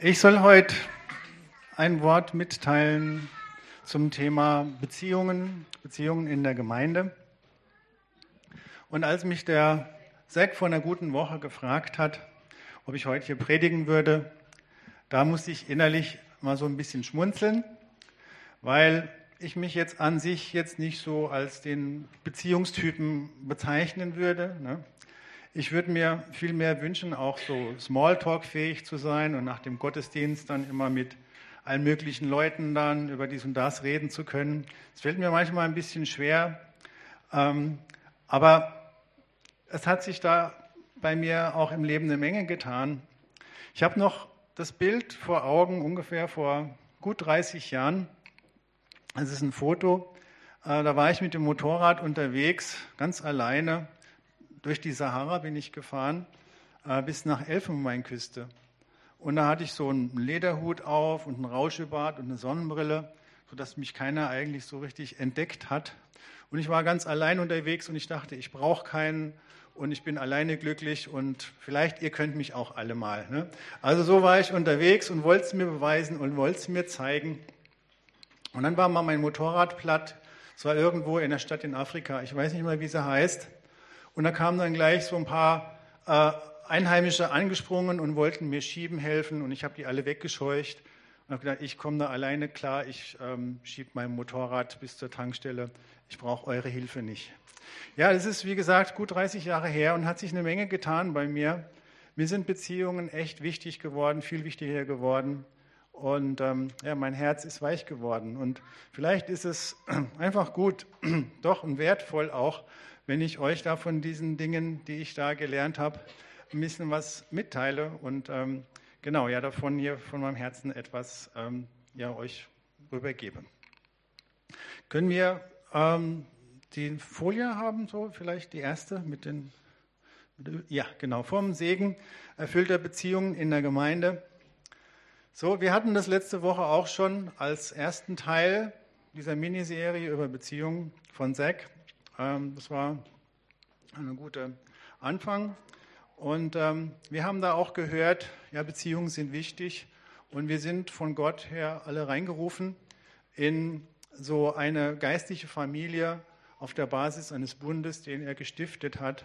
Ich soll heute ein Wort mitteilen zum Thema Beziehungen, Beziehungen in der Gemeinde. Und als mich der Zack vor einer guten Woche gefragt hat, ob ich heute hier predigen würde, da musste ich innerlich mal so ein bisschen schmunzeln, weil ich mich jetzt an sich jetzt nicht so als den Beziehungstypen bezeichnen würde. Ne? Ich würde mir viel mehr wünschen, auch so Smalltalk-fähig zu sein und nach dem Gottesdienst dann immer mit allen möglichen Leuten dann über dies und das reden zu können. Es fällt mir manchmal ein bisschen schwer, ähm, aber es hat sich da bei mir auch im Leben eine Menge getan. Ich habe noch das Bild vor Augen, ungefähr vor gut 30 Jahren. Es ist ein Foto. Äh, da war ich mit dem Motorrad unterwegs, ganz alleine. Durch die Sahara bin ich gefahren, äh, bis nach Elfenbeinküste. Und da hatte ich so einen Lederhut auf und einen Rauschebart und eine Sonnenbrille, sodass mich keiner eigentlich so richtig entdeckt hat. Und ich war ganz allein unterwegs und ich dachte, ich brauche keinen und ich bin alleine glücklich und vielleicht ihr könnt mich auch alle mal. Ne? Also so war ich unterwegs und wollte es mir beweisen und wollte es mir zeigen. Und dann war mal mein Motorrad platt. Es war irgendwo in der Stadt in Afrika. Ich weiß nicht mal, wie sie heißt. Und da kamen dann gleich so ein paar äh, Einheimische angesprungen und wollten mir schieben helfen. Und ich habe die alle weggescheucht und habe gedacht, ich komme da alleine klar. Ich ähm, schiebe mein Motorrad bis zur Tankstelle. Ich brauche eure Hilfe nicht. Ja, das ist wie gesagt gut 30 Jahre her und hat sich eine Menge getan bei mir. Mir sind Beziehungen echt wichtig geworden, viel wichtiger geworden. Und ähm, ja, mein Herz ist weich geworden. Und vielleicht ist es einfach gut, doch und wertvoll auch, wenn ich euch da von diesen Dingen, die ich da gelernt habe, ein bisschen was mitteile und ähm, genau, ja, davon hier von meinem Herzen etwas ähm, ja, euch rübergebe. Können wir ähm, die Folie haben, so vielleicht die erste mit den, ja, genau, vom Segen erfüllter Beziehungen in der Gemeinde. So, wir hatten das letzte Woche auch schon als ersten Teil dieser Miniserie über Beziehungen von Zack. Ähm, das war ein guter Anfang. Und ähm, wir haben da auch gehört, ja, Beziehungen sind wichtig und wir sind von Gott her alle reingerufen in so eine geistliche Familie auf der Basis eines Bundes, den er gestiftet hat.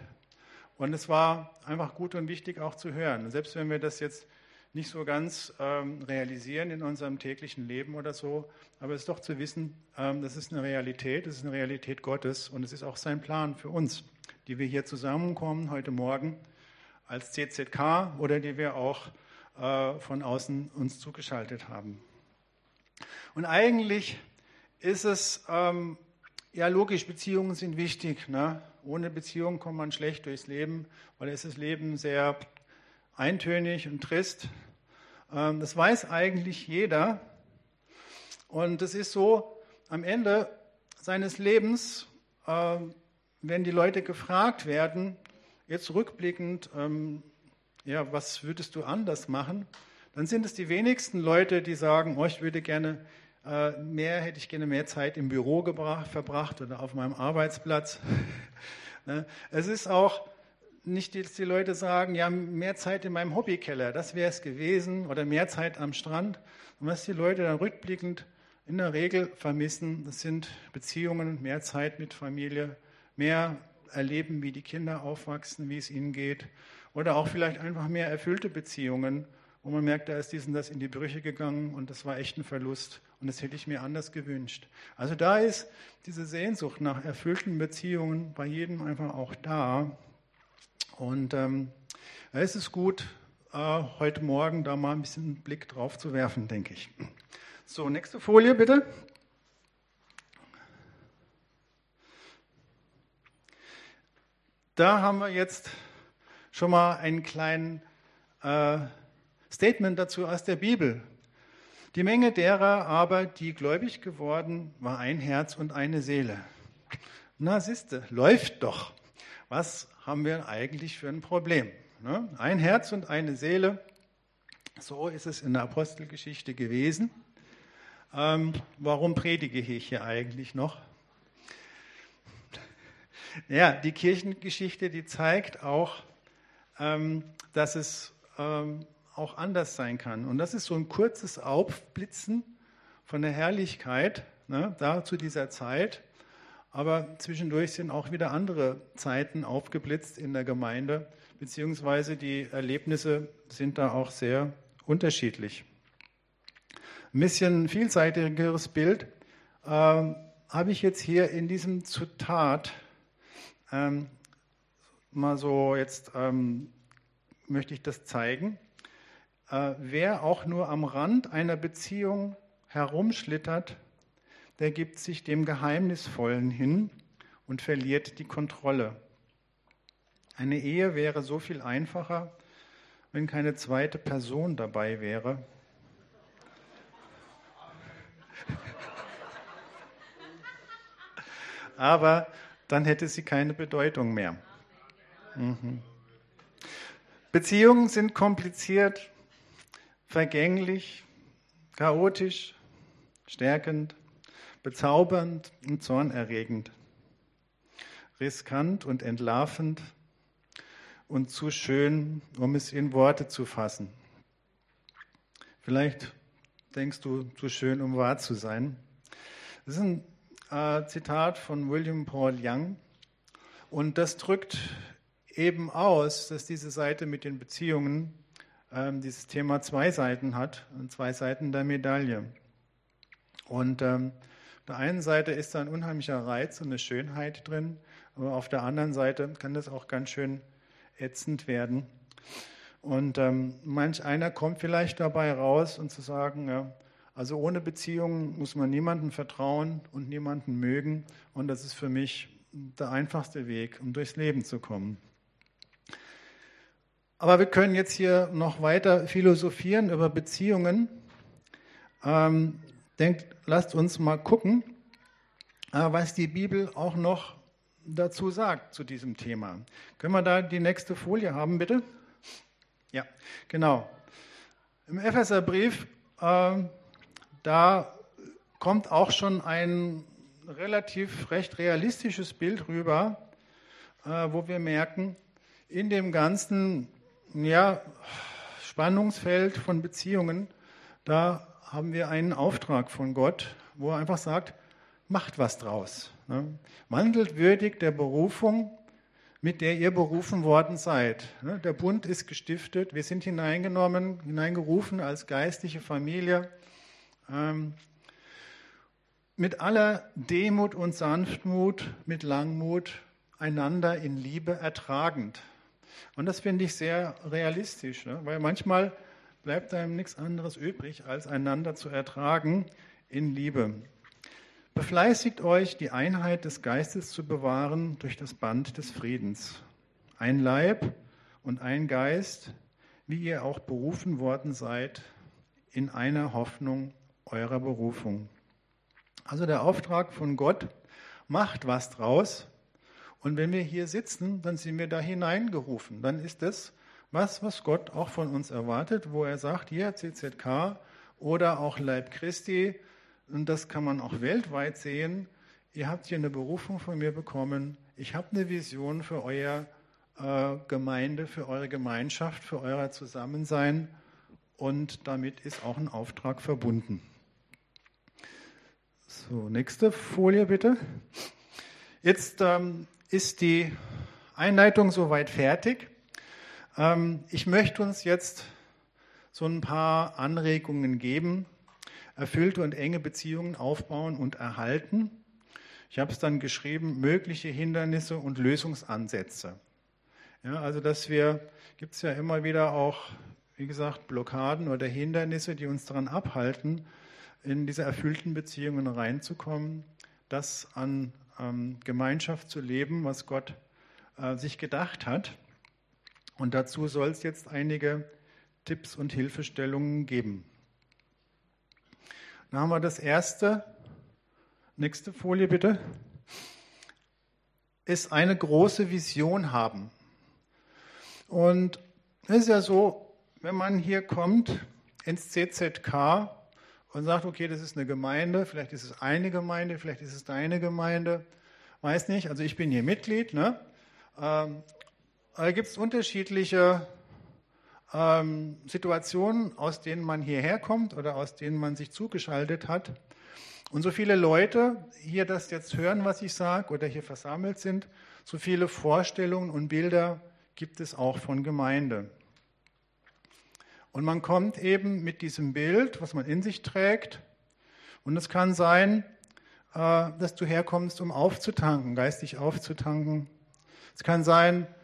Und es war einfach gut und wichtig auch zu hören. Selbst wenn wir das jetzt nicht so ganz ähm, realisieren in unserem täglichen Leben oder so. Aber es ist doch zu wissen, ähm, das ist eine Realität, das ist eine Realität Gottes und es ist auch sein Plan für uns, die wir hier zusammenkommen heute Morgen als CZK oder die wir auch äh, von außen uns zugeschaltet haben. Und eigentlich ist es ähm, ja logisch, Beziehungen sind wichtig. Ne? Ohne Beziehung kommt man schlecht durchs Leben, weil es ist Leben sehr eintönig und trist. Ähm, das weiß eigentlich jeder. Und es ist so, am Ende seines Lebens, ähm, wenn die Leute gefragt werden, jetzt rückblickend, ähm, ja, was würdest du anders machen, dann sind es die wenigsten Leute, die sagen, oh, ich würde gerne äh, mehr, hätte ich gerne mehr Zeit im Büro gebracht, verbracht oder auf meinem Arbeitsplatz. Ne? Es ist auch nicht, dass die Leute sagen, ja, mehr Zeit in meinem Hobbykeller, das wäre es gewesen, oder mehr Zeit am Strand. Und was die Leute dann rückblickend in der Regel vermissen, das sind Beziehungen, mehr Zeit mit Familie, mehr erleben, wie die Kinder aufwachsen, wie es ihnen geht, oder auch vielleicht einfach mehr erfüllte Beziehungen, wo man merkt, da ist dies und das in die Brüche gegangen und das war echt ein Verlust und das hätte ich mir anders gewünscht. Also da ist diese Sehnsucht nach erfüllten Beziehungen bei jedem einfach auch da. Und ähm, es ist gut, äh, heute Morgen da mal ein bisschen einen Blick drauf zu werfen, denke ich. So, nächste Folie bitte. Da haben wir jetzt schon mal ein kleines äh, Statement dazu aus der Bibel. Die Menge derer aber, die gläubig geworden, war ein Herz und eine Seele. Na, siehste, läuft doch. Was haben wir eigentlich für ein Problem. Ne? Ein Herz und eine Seele, so ist es in der Apostelgeschichte gewesen. Ähm, warum predige ich hier eigentlich noch? Ja, die Kirchengeschichte, die zeigt auch, ähm, dass es ähm, auch anders sein kann. Und das ist so ein kurzes Aufblitzen von der Herrlichkeit ne, da zu dieser Zeit. Aber zwischendurch sind auch wieder andere Zeiten aufgeblitzt in der Gemeinde, beziehungsweise die Erlebnisse sind da auch sehr unterschiedlich. Ein bisschen vielseitigeres Bild äh, habe ich jetzt hier in diesem Zitat ähm, mal so jetzt ähm, möchte ich das zeigen. Äh, wer auch nur am Rand einer Beziehung herumschlittert, der gibt sich dem Geheimnisvollen hin und verliert die Kontrolle. Eine Ehe wäre so viel einfacher, wenn keine zweite Person dabei wäre. Aber dann hätte sie keine Bedeutung mehr. Mhm. Beziehungen sind kompliziert, vergänglich, chaotisch, stärkend, bezaubernd und zornerregend, riskant und entlarvend und zu schön, um es in Worte zu fassen. Vielleicht denkst du, zu schön, um wahr zu sein. Das ist ein äh, Zitat von William Paul Young und das drückt eben aus, dass diese Seite mit den Beziehungen ähm, dieses Thema zwei Seiten hat, zwei Seiten der Medaille. Und ähm, der einen Seite ist da ein unheimlicher Reiz und eine Schönheit drin, aber auf der anderen Seite kann das auch ganz schön ätzend werden. Und ähm, manch einer kommt vielleicht dabei raus und zu sagen, ja, also ohne Beziehungen muss man niemandem vertrauen und niemanden mögen. Und das ist für mich der einfachste Weg, um durchs Leben zu kommen. Aber wir können jetzt hier noch weiter philosophieren über Beziehungen. Ähm, denkt, lasst uns mal gucken, äh, was die Bibel auch noch dazu sagt zu diesem Thema. Können wir da die nächste Folie haben, bitte? Ja, genau. Im Epheserbrief, äh, da kommt auch schon ein relativ recht realistisches Bild rüber, äh, wo wir merken, in dem ganzen ja, Spannungsfeld von Beziehungen, da haben wir einen Auftrag von Gott, wo er einfach sagt, macht was draus. Ne? Wandelt würdig der Berufung, mit der ihr berufen worden seid. Ne? Der Bund ist gestiftet, wir sind hineingenommen, hineingerufen als geistliche Familie. Ähm, mit aller Demut und Sanftmut, mit Langmut, einander in Liebe ertragend. Und das finde ich sehr realistisch, ne? weil manchmal bleibt einem nichts anderes übrig, als einander zu ertragen in Liebe. Befleißigt euch, die Einheit des Geistes zu bewahren durch das Band des Friedens. Ein Leib und ein Geist, wie ihr auch berufen worden seid, in einer Hoffnung eurer Berufung. Also der Auftrag von Gott, macht was draus, und wenn wir hier sitzen, dann sind wir da hineingerufen. Dann ist das was, was Gott auch von uns erwartet, wo er sagt, hier CZK oder auch Leib Christi, und das kann man auch weltweit sehen, ihr habt hier eine Berufung von mir bekommen, ich habe eine Vision für euer äh, Gemeinde, für eure Gemeinschaft, für euer Zusammensein und damit ist auch ein Auftrag verbunden. So, nächste Folie bitte. Jetzt ähm, ist die Einleitung soweit fertig. Ähm, ich möchte uns jetzt so ein paar Anregungen geben. Erfüllte und enge Beziehungen aufbauen und erhalten. Ich habe es dann geschrieben, mögliche Hindernisse und Lösungsansätze. Ja, also dass wir, gibt es ja immer wieder auch, wie gesagt, Blockaden oder Hindernisse, die uns daran abhalten, in diese erfüllten Beziehungen reinzukommen, das an ähm, Gemeinschaft zu leben, was Gott äh, sich gedacht hat. Und dazu soll es jetzt einige Tipps und Hilfestellungen geben. Dann haben wir das erste, nächste Folie bitte, ist eine große Vision haben. Und es ist ja so, wenn man hier kommt ins CZK und sagt, okay, das ist eine Gemeinde, vielleicht ist es eine Gemeinde, vielleicht ist es deine Gemeinde, weiß nicht, also ich bin hier Mitglied, ne? Da gibt es unterschiedliche ähm, Situationen, aus denen man hierher kommt oder aus denen man sich zugeschaltet hat. Und so viele Leute hier das jetzt hören, was ich sage, oder hier versammelt sind, so viele Vorstellungen und Bilder gibt es auch von Gemeinde. Und man kommt eben mit diesem Bild, was man in sich trägt, und es kann sein, äh, dass du herkommst, um aufzutanken, geistig aufzutanken. Es kann sein, äh,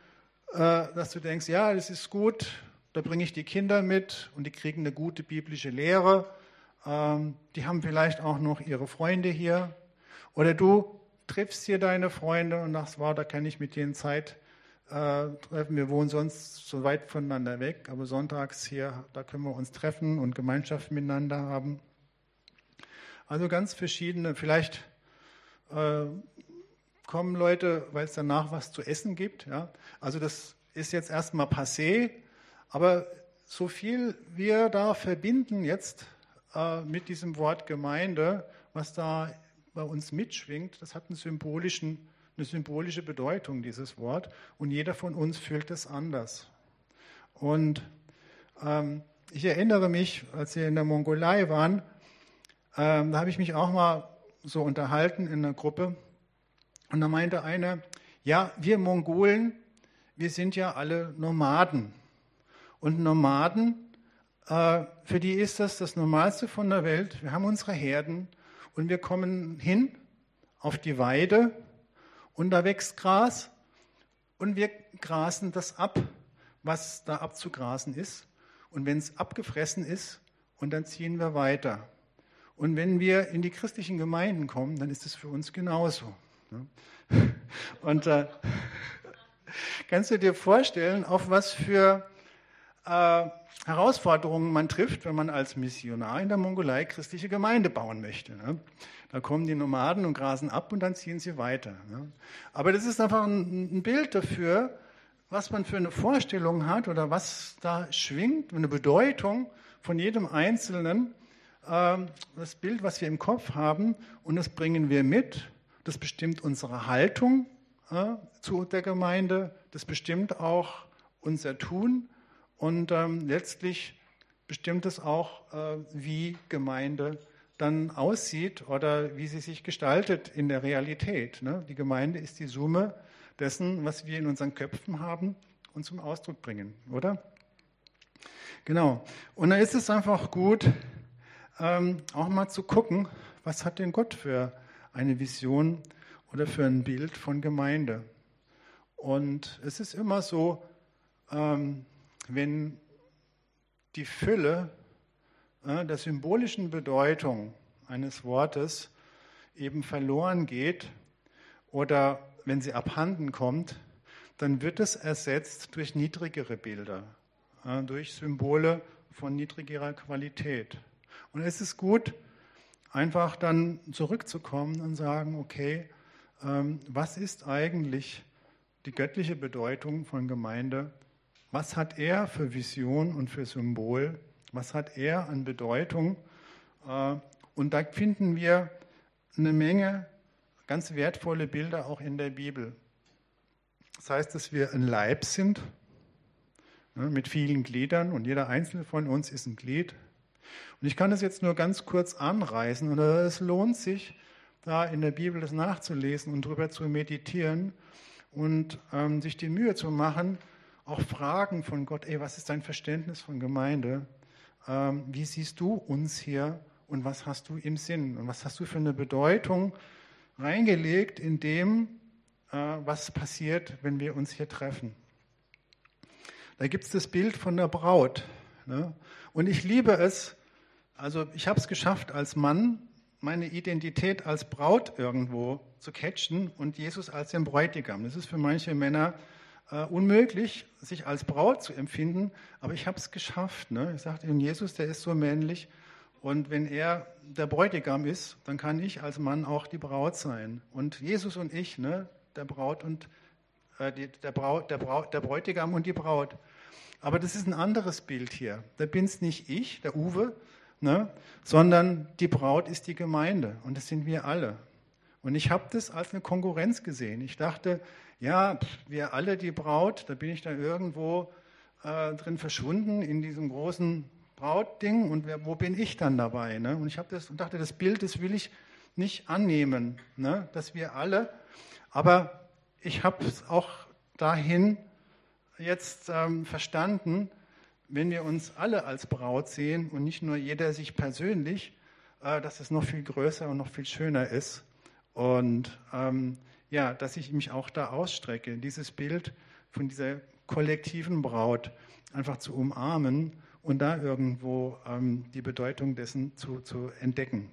dass du denkst, ja, das ist gut, da bringe ich die Kinder mit und die kriegen eine gute biblische Lehre. Ähm, die haben vielleicht auch noch ihre Freunde hier. Oder du triffst hier deine Freunde und sagst, wow, da kann ich mit denen Zeit äh, treffen. Wir wohnen sonst so weit voneinander weg, aber sonntags hier, da können wir uns treffen und Gemeinschaft miteinander haben. Also ganz verschiedene, vielleicht äh, kommen Leute, weil es danach was zu essen gibt. Ja? Also das ist jetzt erstmal passé, aber so viel wir da verbinden jetzt äh, mit diesem Wort Gemeinde, was da bei uns mitschwingt, das hat einen symbolischen, eine symbolische Bedeutung, dieses Wort. Und jeder von uns fühlt es anders. Und ähm, ich erinnere mich, als wir in der Mongolei waren, ähm, da habe ich mich auch mal so unterhalten in einer Gruppe. Und da meinte einer, ja, wir Mongolen, wir sind ja alle Nomaden. Und Nomaden, äh, für die ist das das Normalste von der Welt. Wir haben unsere Herden und wir kommen hin auf die Weide und da wächst Gras und wir grasen das ab, was da abzugrasen ist. Und wenn es abgefressen ist, und dann ziehen wir weiter. Und wenn wir in die christlichen Gemeinden kommen, dann ist es für uns genauso. Ne? Und äh, kannst du dir vorstellen, auf was für äh, Herausforderungen man trifft, wenn man als Missionar in der Mongolei christliche Gemeinde bauen möchte. Ne? Da kommen die Nomaden und grasen ab und dann ziehen sie weiter. Ne? Aber das ist einfach ein, ein Bild dafür, was man für eine Vorstellung hat oder was da schwingt, eine Bedeutung von jedem Einzelnen ähm, das Bild, was wir im Kopf haben, und das bringen wir mit. Das bestimmt unsere Haltung äh, zu der Gemeinde, das bestimmt auch unser Tun und ähm, letztlich bestimmt es auch, äh, wie Gemeinde dann aussieht oder wie sie sich gestaltet in der Realität. Ne? Die Gemeinde ist die Summe dessen, was wir in unseren Köpfen haben und zum Ausdruck bringen, oder? Genau. Und da ist es einfach gut, ähm, auch mal zu gucken, was hat denn Gott für eine Vision oder für ein Bild von Gemeinde. Und es ist immer so, ähm, wenn die Fülle äh, der symbolischen Bedeutung eines Wortes eben verloren geht oder wenn sie abhanden kommt, dann wird es ersetzt durch niedrigere Bilder, äh, durch Symbole von niedrigerer Qualität. Und es ist gut, einfach dann zurückzukommen und sagen, okay, ähm, was ist eigentlich die göttliche Bedeutung von Gemeinde? Was hat er für Vision und für Symbol? Was hat er an Bedeutung? Äh, und da finden wir eine Menge ganz wertvolle Bilder auch in der Bibel. Das heißt, dass wir ein Leib sind ne, mit vielen Gliedern und jeder einzelne von uns ist ein Glied. Und ich kann das jetzt nur ganz kurz anreißen und es lohnt sich, da in der Bibel das nachzulesen und darüber zu meditieren und ähm, sich die Mühe zu machen, auch Fragen von Gott, ey, was ist dein Verständnis von Gemeinde? Ähm, wie siehst du uns hier und was hast du im Sinn? Und was hast du für eine Bedeutung reingelegt in dem, äh, was passiert, wenn wir uns hier treffen? Da gibt es das Bild von der Braut. Ne? Und ich liebe es, also ich habe es geschafft, als Mann meine Identität als Braut irgendwo zu catchen und Jesus als den Bräutigam. Das ist für manche Männer äh, unmöglich, sich als Braut zu empfinden, aber ich habe es geschafft. Ne? Ich sagte, Jesus, der ist so männlich und wenn er der Bräutigam ist, dann kann ich als Mann auch die Braut sein. Und Jesus und ich, ne? der Braut und äh, die, der, Braut, der, Braut, der Bräutigam und die Braut. Aber das ist ein anderes Bild hier. Da bin es nicht ich, der Uwe, ne? sondern die Braut ist die Gemeinde und das sind wir alle. Und ich habe das als eine Konkurrenz gesehen. Ich dachte, ja, wir alle die Braut, da bin ich dann irgendwo äh, drin verschwunden in diesem großen Brautding und wer, wo bin ich dann dabei? Ne? Und ich habe das und dachte, das Bild, das will ich nicht annehmen, ne? dass wir alle, aber ich habe es auch dahin jetzt ähm, verstanden, wenn wir uns alle als Braut sehen und nicht nur jeder sich persönlich, äh, dass es noch viel größer und noch viel schöner ist. Und ähm, ja, dass ich mich auch da ausstrecke, dieses Bild von dieser kollektiven Braut einfach zu umarmen und da irgendwo ähm, die Bedeutung dessen zu, zu entdecken.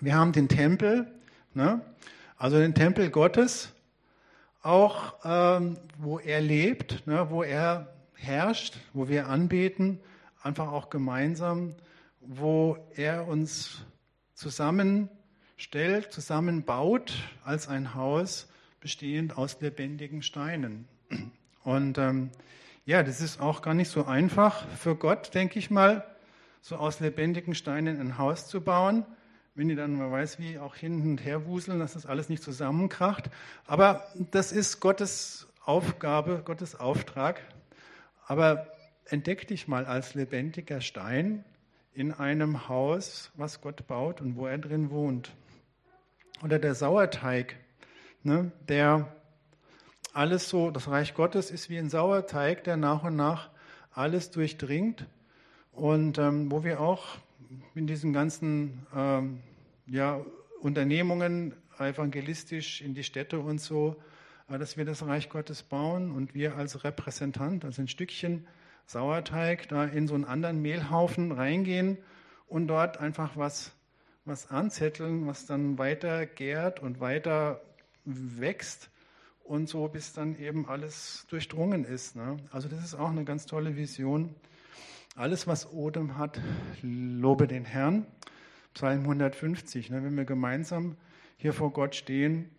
Wir haben den Tempel, ne? also den Tempel Gottes, auch ähm, wo er lebt, ne? wo er herrscht, wo wir anbeten, einfach auch gemeinsam, wo er uns zusammenstellt, zusammenbaut als ein Haus bestehend aus lebendigen Steinen. Und ähm, ja, das ist auch gar nicht so einfach für Gott, denke ich mal, so aus lebendigen Steinen ein Haus zu bauen. Wenn die dann, man weiß wie, auch hin und her wuseln, dass das alles nicht zusammenkracht. Aber das ist Gottes Aufgabe, Gottes Auftrag. Aber entdeck dich mal als lebendiger Stein in einem Haus, was Gott baut und wo er drin wohnt. Oder der Sauerteig, ne, der alles so, das Reich Gottes ist wie ein Sauerteig, der nach und nach alles durchdringt und ähm, wo wir auch in diesen ganzen ähm, ja, Unternehmungen evangelistisch in die Städte und so, dass wir das Reich Gottes bauen und wir als Repräsentant, also ein Stückchen Sauerteig, da in so einen anderen Mehlhaufen reingehen und dort einfach was, was anzetteln, was dann weiter gärt und weiter wächst und so, bis dann eben alles durchdrungen ist. Ne? Also das ist auch eine ganz tolle Vision. Alles, was Odem hat, lobe den Herrn. Psalm 150, ne? wenn wir gemeinsam hier vor Gott stehen.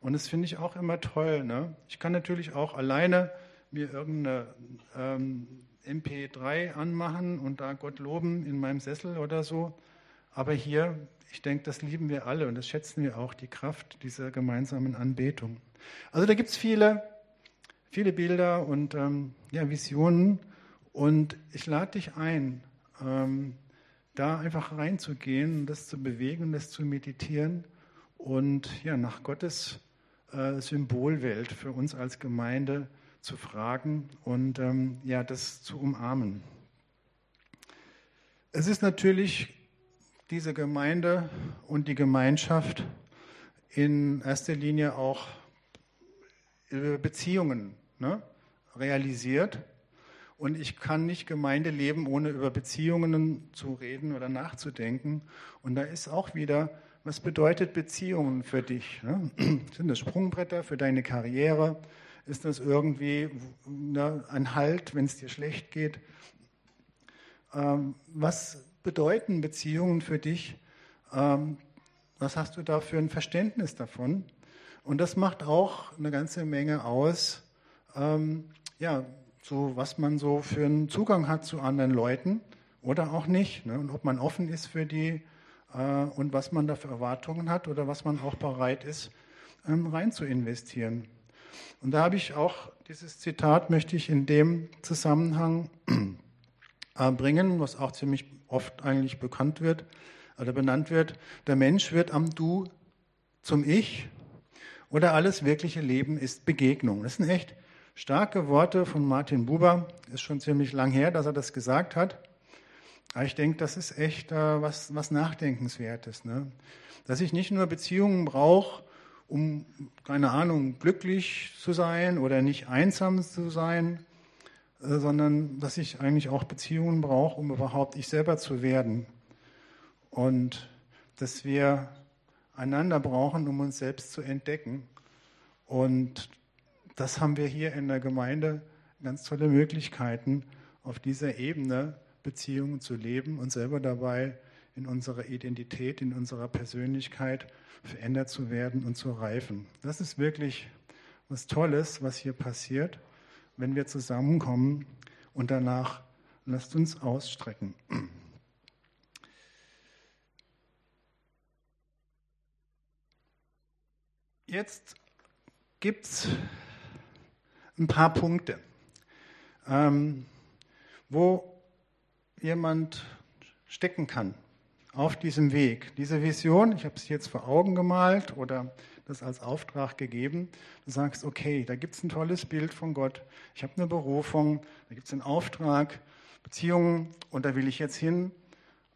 Und das finde ich auch immer toll. Ne? Ich kann natürlich auch alleine mir irgendeine ähm, MP3 anmachen und da Gott loben in meinem Sessel oder so. Aber hier, ich denke, das lieben wir alle und das schätzen wir auch, die Kraft dieser gemeinsamen Anbetung. Also da gibt es viele, viele Bilder und ähm, ja, Visionen und ich lade dich ein, ähm, da einfach reinzugehen, das zu bewegen, das zu meditieren und ja, nach Gottes äh, Symbolwelt für uns als Gemeinde zu fragen und ähm, ja, das zu umarmen. Es ist natürlich diese Gemeinde und die Gemeinschaft in erster Linie auch Beziehungen ne, realisiert. Und ich kann nicht Gemeinde leben, ohne über Beziehungen zu reden oder nachzudenken. Und da ist auch wieder, was bedeutet Beziehungen für dich? Ne? Sind das Sprungbretter für deine Karriere? Ist das irgendwie ne, ein Halt, wenn es dir schlecht geht? Ähm, was bedeuten Beziehungen für dich? Ähm, was hast du da für ein Verständnis davon? Und das macht auch eine ganze Menge aus, ähm, ja, so was man so für einen Zugang hat zu anderen Leuten oder auch nicht. Ne? Und ob man offen ist für die und was man da für Erwartungen hat oder was man auch bereit ist, ähm, rein zu investieren. Und da habe ich auch dieses Zitat, möchte ich in dem Zusammenhang äh, bringen, was auch ziemlich oft eigentlich bekannt wird oder benannt wird. Der Mensch wird am Du zum Ich oder alles wirkliche Leben ist Begegnung. Das sind echt starke Worte von Martin Buber. Ist schon ziemlich lang her, dass er das gesagt hat. Aber ich denke, das ist echt äh, was, was Nachdenkenswertes. Ne? Dass ich nicht nur Beziehungen brauche, um, keine Ahnung, glücklich zu sein oder nicht einsam zu sein, äh, sondern dass ich eigentlich auch Beziehungen brauche, um überhaupt ich selber zu werden. Und dass wir einander brauchen, um uns selbst zu entdecken. Und das haben wir hier in der Gemeinde ganz tolle Möglichkeiten, auf dieser Ebene Beziehungen zu leben und selber dabei in unserer Identität, in unserer Persönlichkeit verändert zu werden und zu reifen. Das ist wirklich was Tolles, was hier passiert, wenn wir zusammenkommen und danach lasst uns ausstrecken. Jetzt gibt es ein paar Punkte. ähm, wo jemand stecken kann auf diesem Weg. Diese Vision, ich habe es jetzt vor Augen gemalt oder das als Auftrag gegeben. Du sagst, okay, da gibt es ein tolles Bild von Gott. Ich habe eine Berufung, da gibt es einen Auftrag, Beziehungen und da will ich jetzt hin.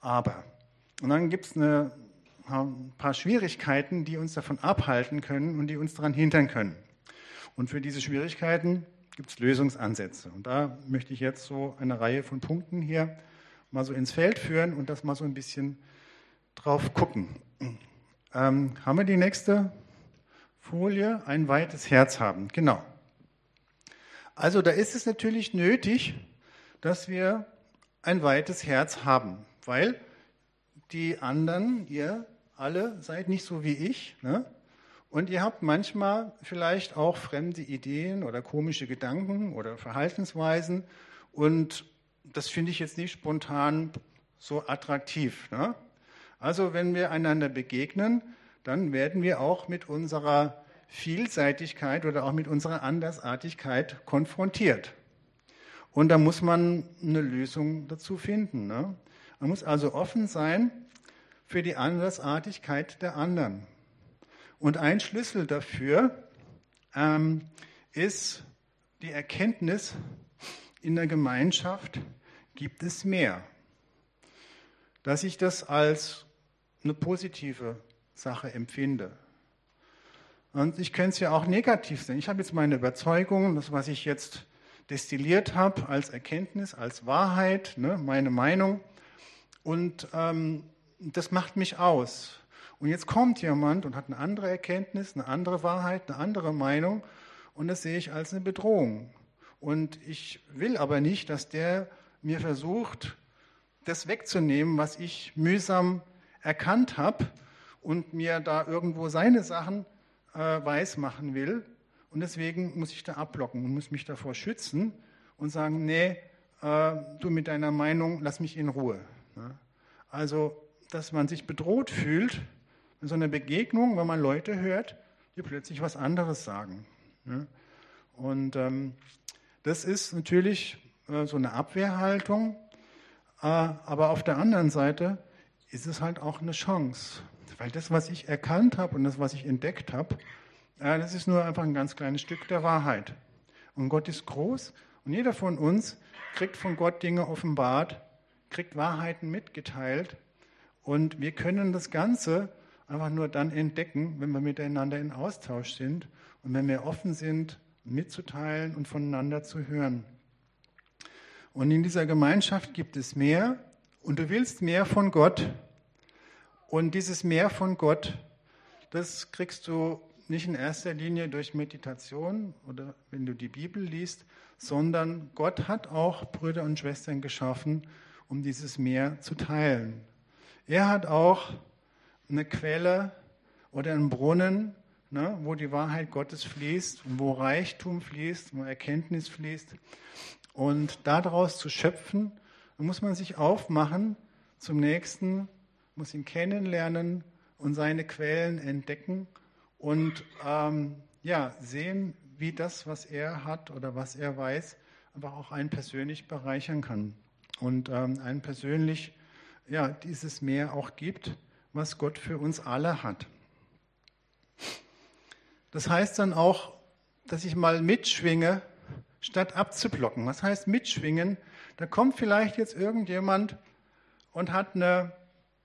Aber. Und dann gibt es ein paar Schwierigkeiten, die uns davon abhalten können und die uns daran hindern können. Und für diese Schwierigkeiten gibt es Lösungsansätze. Und da möchte ich jetzt so eine Reihe von Punkten hier mal so ins Feld führen und das mal so ein bisschen drauf gucken. Ähm, haben wir die nächste Folie? Ein weites Herz haben. Genau. Also da ist es natürlich nötig, dass wir ein weites Herz haben, weil die anderen, ihr alle seid nicht so wie ich. Ne? Und ihr habt manchmal vielleicht auch fremde Ideen oder komische Gedanken oder Verhaltensweisen. Und das finde ich jetzt nicht spontan so attraktiv. Ne? Also wenn wir einander begegnen, dann werden wir auch mit unserer Vielseitigkeit oder auch mit unserer Andersartigkeit konfrontiert. Und da muss man eine Lösung dazu finden. Ne? Man muss also offen sein für die Andersartigkeit der anderen. Und ein Schlüssel dafür ähm, ist die Erkenntnis, in der Gemeinschaft gibt es mehr. Dass ich das als eine positive Sache empfinde. Und ich könnte es ja auch negativ sehen. Ich habe jetzt meine Überzeugungen, das, was ich jetzt destilliert habe, als Erkenntnis, als Wahrheit, ne, meine Meinung. Und ähm, das macht mich aus. Und jetzt kommt jemand und hat eine andere Erkenntnis, eine andere Wahrheit, eine andere Meinung. Und das sehe ich als eine Bedrohung. Und ich will aber nicht, dass der mir versucht, das wegzunehmen, was ich mühsam erkannt habe und mir da irgendwo seine Sachen äh, weiß machen will. Und deswegen muss ich da abblocken und muss mich davor schützen und sagen, nee, äh, du mit deiner Meinung, lass mich in Ruhe. Ne? Also, dass man sich bedroht fühlt in so einer Begegnung, wenn man Leute hört, die plötzlich was anderes sagen. Ne? Und ähm, das ist natürlich so eine Abwehrhaltung, äh, aber auf der anderen Seite ist es halt auch eine Chance. Weil das, was ich erkannt habe und das, was ich entdeckt habe, äh, das ist nur einfach ein ganz kleines Stück der Wahrheit. Und Gott ist groß und jeder von uns kriegt von Gott Dinge offenbart, kriegt Wahrheiten mitgeteilt und wir können das Ganze einfach nur dann entdecken, wenn wir miteinander in Austausch sind und wenn wir offen sind, mitzuteilen und voneinander zu hören. Und in dieser Gemeinschaft gibt es mehr und du willst mehr von Gott. Und dieses mehr von Gott, das kriegst du nicht in erster Linie durch Meditation oder wenn du die Bibel liest, sondern Gott hat auch Brüder und Schwestern geschaffen, um dieses Meer zu teilen. Er hat auch eine Quelle oder einen Brunnen, ne, wo die Wahrheit Gottes fließt, wo Reichtum fließt, wo Erkenntnis fließt. Und daraus zu schöpfen muss man sich aufmachen zum Nächsten, muss ihn kennenlernen und seine Quellen entdecken und ähm, ja, sehen, wie das, was er hat oder was er weiß, aber auch einen persönlich bereichern kann und ähm, einen persönlich ja, dieses Mehr auch gibt, was Gott für uns alle hat. Das heißt dann auch, dass ich mal mitschwinge, statt abzublocken. Was heißt mitschwingen? Da kommt vielleicht jetzt irgendjemand und hat eine,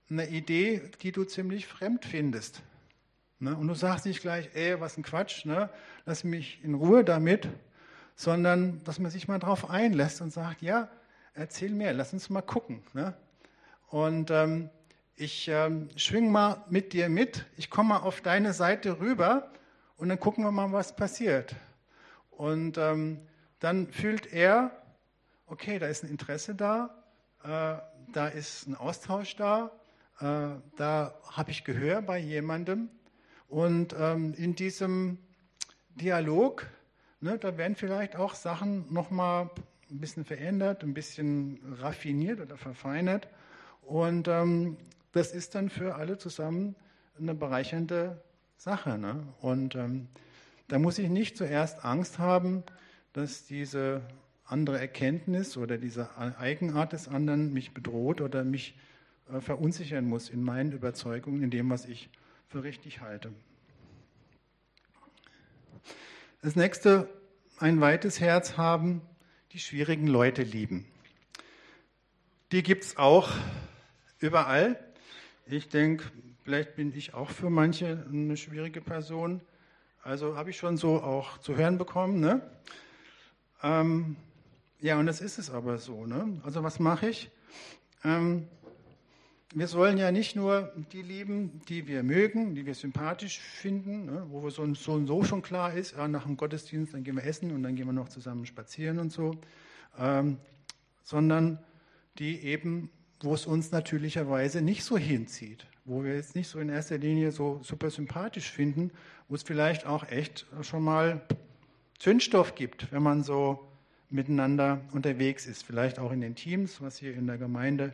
eine Idee, die du ziemlich fremd findest. Ne? Und du sagst nicht gleich, ey, was ein Quatsch, ne? lass mich in Ruhe damit, sondern dass man sich mal darauf einlässt und sagt, ja, erzähl mir, lass uns mal gucken. Ne? Und ähm, ich ähm, schwing mal mit dir mit, ich komme mal auf deine Seite rüber und dann gucken wir mal, was passiert. Und ähm, dann fühlt er, okay, da ist ein Interesse da, äh, da ist ein Austausch da, äh, da habe ich Gehör bei jemandem. Und ähm, in diesem Dialog, ne, da werden vielleicht auch Sachen nochmal ein bisschen verändert, ein bisschen raffiniert oder verfeinert. Und ähm, das ist dann für alle zusammen eine bereichernde Sache. Ne? Und ähm, da muss ich nicht zuerst Angst haben, dass diese andere Erkenntnis oder diese Eigenart des anderen mich bedroht oder mich äh, verunsichern muss in meinen Überzeugungen, in dem, was ich für richtig halte. Das nächste, ein weites Herz haben, die schwierigen Leute lieben. Die gibt es auch überall. Ich denke, vielleicht bin ich auch für manche eine schwierige Person. Also habe ich schon so auch zu hören bekommen. Ne? Ähm, ja, und das ist es aber so. Ne? Also was mache ich? Ähm, wir sollen ja nicht nur die lieben, die wir mögen, die wir sympathisch finden, ne? wo wir so, so und so schon klar ist, ja, nach dem Gottesdienst, dann gehen wir essen und dann gehen wir noch zusammen spazieren und so, ähm, sondern die eben, wo es uns natürlicherweise nicht so hinzieht, wo wir jetzt nicht so in erster Linie so super sympathisch finden, wo es vielleicht auch echt schon mal Zündstoff gibt, wenn man so miteinander unterwegs ist, vielleicht auch in den Teams, was hier in der Gemeinde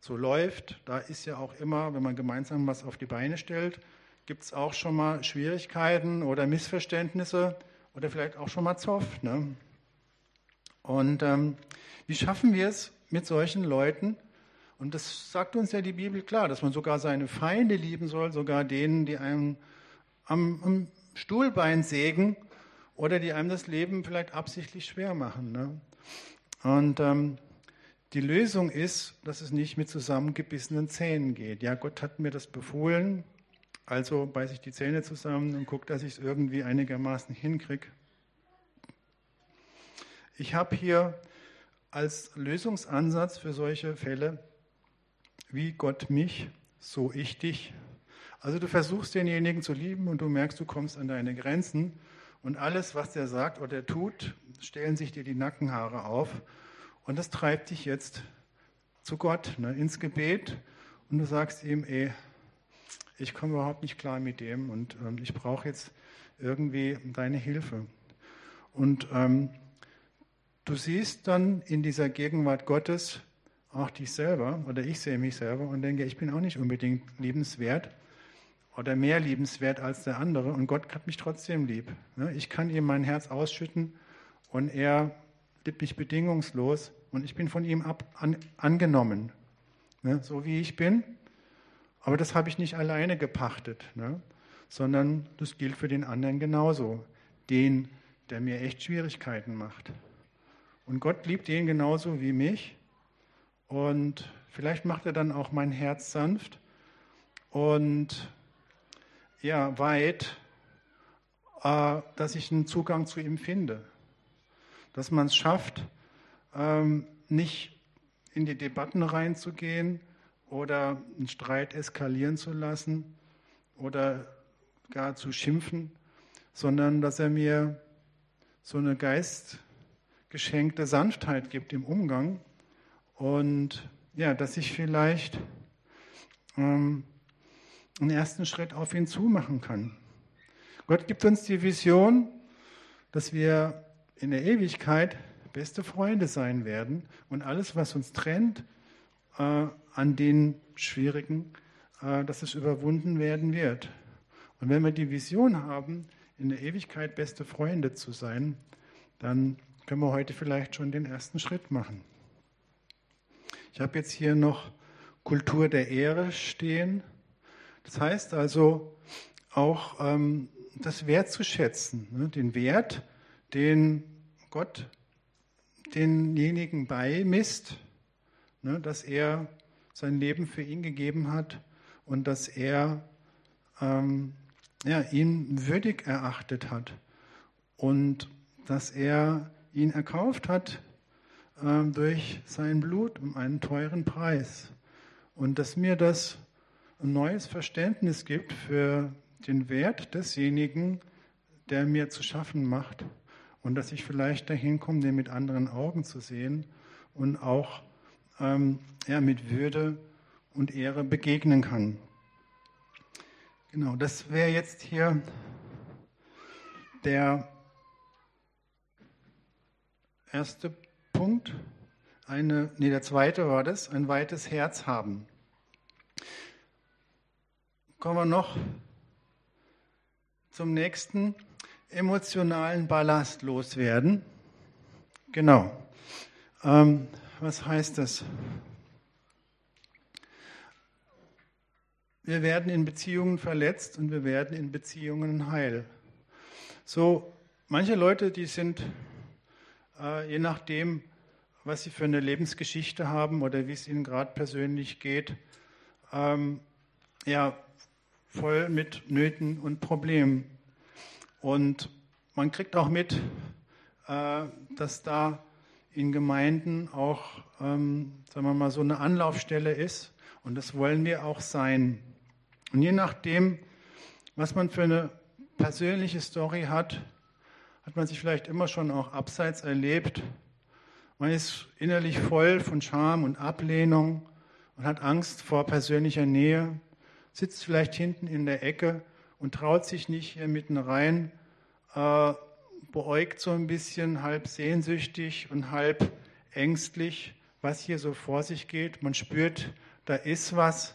so läuft. Da ist ja auch immer, wenn man gemeinsam was auf die Beine stellt, gibt es auch schon mal Schwierigkeiten oder Missverständnisse oder vielleicht auch schon mal Zoff. Ne? Und ähm, wie schaffen wir es mit solchen Leuten? Und das sagt uns ja die Bibel klar, dass man sogar seine Feinde lieben soll, sogar denen, die einem am, am Stuhlbein sägen oder die einem das Leben vielleicht absichtlich schwer machen. Ne? Und ähm, die Lösung ist, dass es nicht mit zusammengebissenen Zähnen geht. Ja, Gott hat mir das befohlen, also beiße ich die Zähne zusammen und gucke, dass ich es irgendwie einigermaßen hinkriege. Ich habe hier als Lösungsansatz für solche Fälle, wie Gott mich, so ich dich. Also du versuchst denjenigen zu lieben und du merkst, du kommst an deine Grenzen und alles, was der sagt oder tut, stellen sich dir die Nackenhaare auf und das treibt dich jetzt zu Gott, ne, ins Gebet. Und du sagst ihm, ey, ich komme überhaupt nicht klar mit dem und ähm, ich brauche jetzt irgendwie deine Hilfe. Und ähm, du siehst dann in dieser Gegenwart Gottes auch dich selber oder ich sehe mich selber und denke, ich bin auch nicht unbedingt liebenswert oder mehr liebenswert als der andere und Gott hat mich trotzdem lieb. Ne. Ich kann ihm mein Herz ausschütten und er liebt mich bedingungslos und ich bin von ihm ab, an, angenommen, ne, so wie ich bin. Aber das habe ich nicht alleine gepachtet, ne, sondern das gilt für den anderen genauso. Den, der mir echt Schwierigkeiten macht. Und Gott liebt den genauso wie mich. Und vielleicht macht er dann auch mein Herz sanft und ja, weit, äh, dass ich einen Zugang zu ihm finde. Dass man es schafft, ähm, nicht in die Debatten reinzugehen oder einen Streit eskalieren zu lassen oder gar zu schimpfen, sondern dass er mir so eine geistgeschenkte Sanftheit gibt im Umgang und ja, dass ich vielleicht ähm, einen ersten Schritt auf ihn zumachen kann. Gott gibt uns die Vision, dass wir in der Ewigkeit beste Freunde sein werden und alles, was uns trennt, äh, an den Schwierigen, äh, dass es überwunden werden wird. Und wenn wir die Vision haben, in der Ewigkeit beste Freunde zu sein, dann können wir heute vielleicht schon den ersten Schritt machen. Ich habe jetzt hier noch Kultur der Ehre stehen. Das heißt also auch ähm, das wertzuschätzen, ne? den Wert, den Gott denjenigen beimisst, ne, dass er sein Leben für ihn gegeben hat und dass er ähm, ja, ihn würdig erachtet hat und dass er ihn erkauft hat äh, durch sein Blut um einen teuren Preis und dass mir das ein neues Verständnis gibt für den Wert desjenigen, der mir zu schaffen macht und dass ich vielleicht dahin komme, den mit anderen Augen zu sehen und auch ähm, ja, mit Würde und Ehre begegnen kann. Genau, das wäre jetzt hier der erste Punkt. Eine, nee, der zweite war das, ein weites Herz haben. Kommen wir noch zum nächsten emotionalen Ballast loswerden. Genau. Ähm, was heißt das? Wir werden in Beziehungen verletzt und wir werden in Beziehungen heil. So, manche Leute, die sind, äh, je nachdem, was sie für eine Lebensgeschichte haben oder wie es ihnen gerade persönlich geht, ähm, ja, voll mit Nöten und Problemen. Und man kriegt auch mit, äh, dass da in Gemeinden auch, ähm, sagen wir mal, so eine Anlaufstelle ist. Und das wollen wir auch sein. Und je nachdem, was man für eine persönliche Story hat, hat man sich vielleicht immer schon auch abseits erlebt. Man ist innerlich voll von Scham und Ablehnung und hat Angst vor persönlicher Nähe, sitzt vielleicht hinten in der Ecke und traut sich nicht hier mitten rein, äh, beäugt so ein bisschen, halb sehnsüchtig und halb ängstlich, was hier so vor sich geht. Man spürt, da ist was,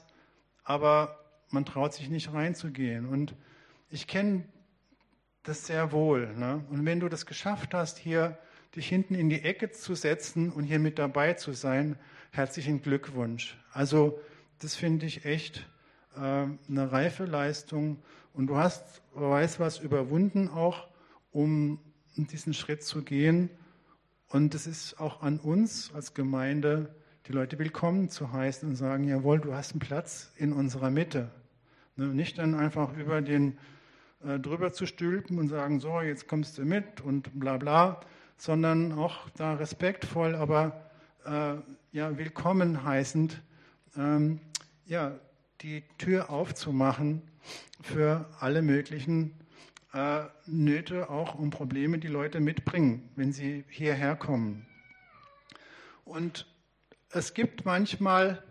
aber man traut sich nicht reinzugehen. Und ich kenne das sehr wohl. Ne? Und wenn du das geschafft hast, hier dich hinten in die Ecke zu setzen und hier mit dabei zu sein, herzlichen Glückwunsch. Also das finde ich echt eine reife Leistung. Und du hast, weißt was, überwunden auch, um diesen Schritt zu gehen. Und es ist auch an uns als Gemeinde, die Leute willkommen zu heißen und sagen, jawohl, du hast einen Platz in unserer Mitte. Ne, nicht dann einfach über den äh, drüber zu stülpen und sagen, so, jetzt kommst du mit und bla bla, sondern auch da respektvoll, aber äh, ja, willkommen heißend, ähm, ja, die Tür aufzumachen für alle möglichen äh, Nöte, auch um Probleme, die Leute mitbringen, wenn sie hierher kommen. Und es gibt manchmal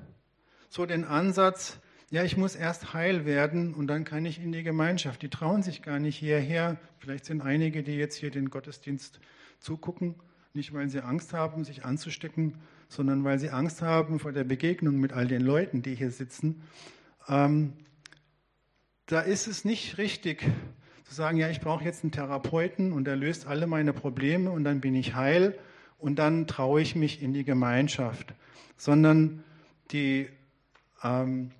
so den Ansatz, ja, ich muss erst heil werden und dann kann ich in die Gemeinschaft. Die trauen sich gar nicht hierher. Vielleicht sind einige, die jetzt hier den Gottesdienst zugucken, nicht weil sie Angst haben, sich anzustecken, sondern weil sie Angst haben vor der Begegnung mit all den Leuten, die hier sitzen. Ähm, da ist es nicht richtig zu sagen, ja, ich brauche jetzt einen Therapeuten und er löst alle meine Probleme und dann bin ich heil und dann traue ich mich in die Gemeinschaft, sondern die ähm,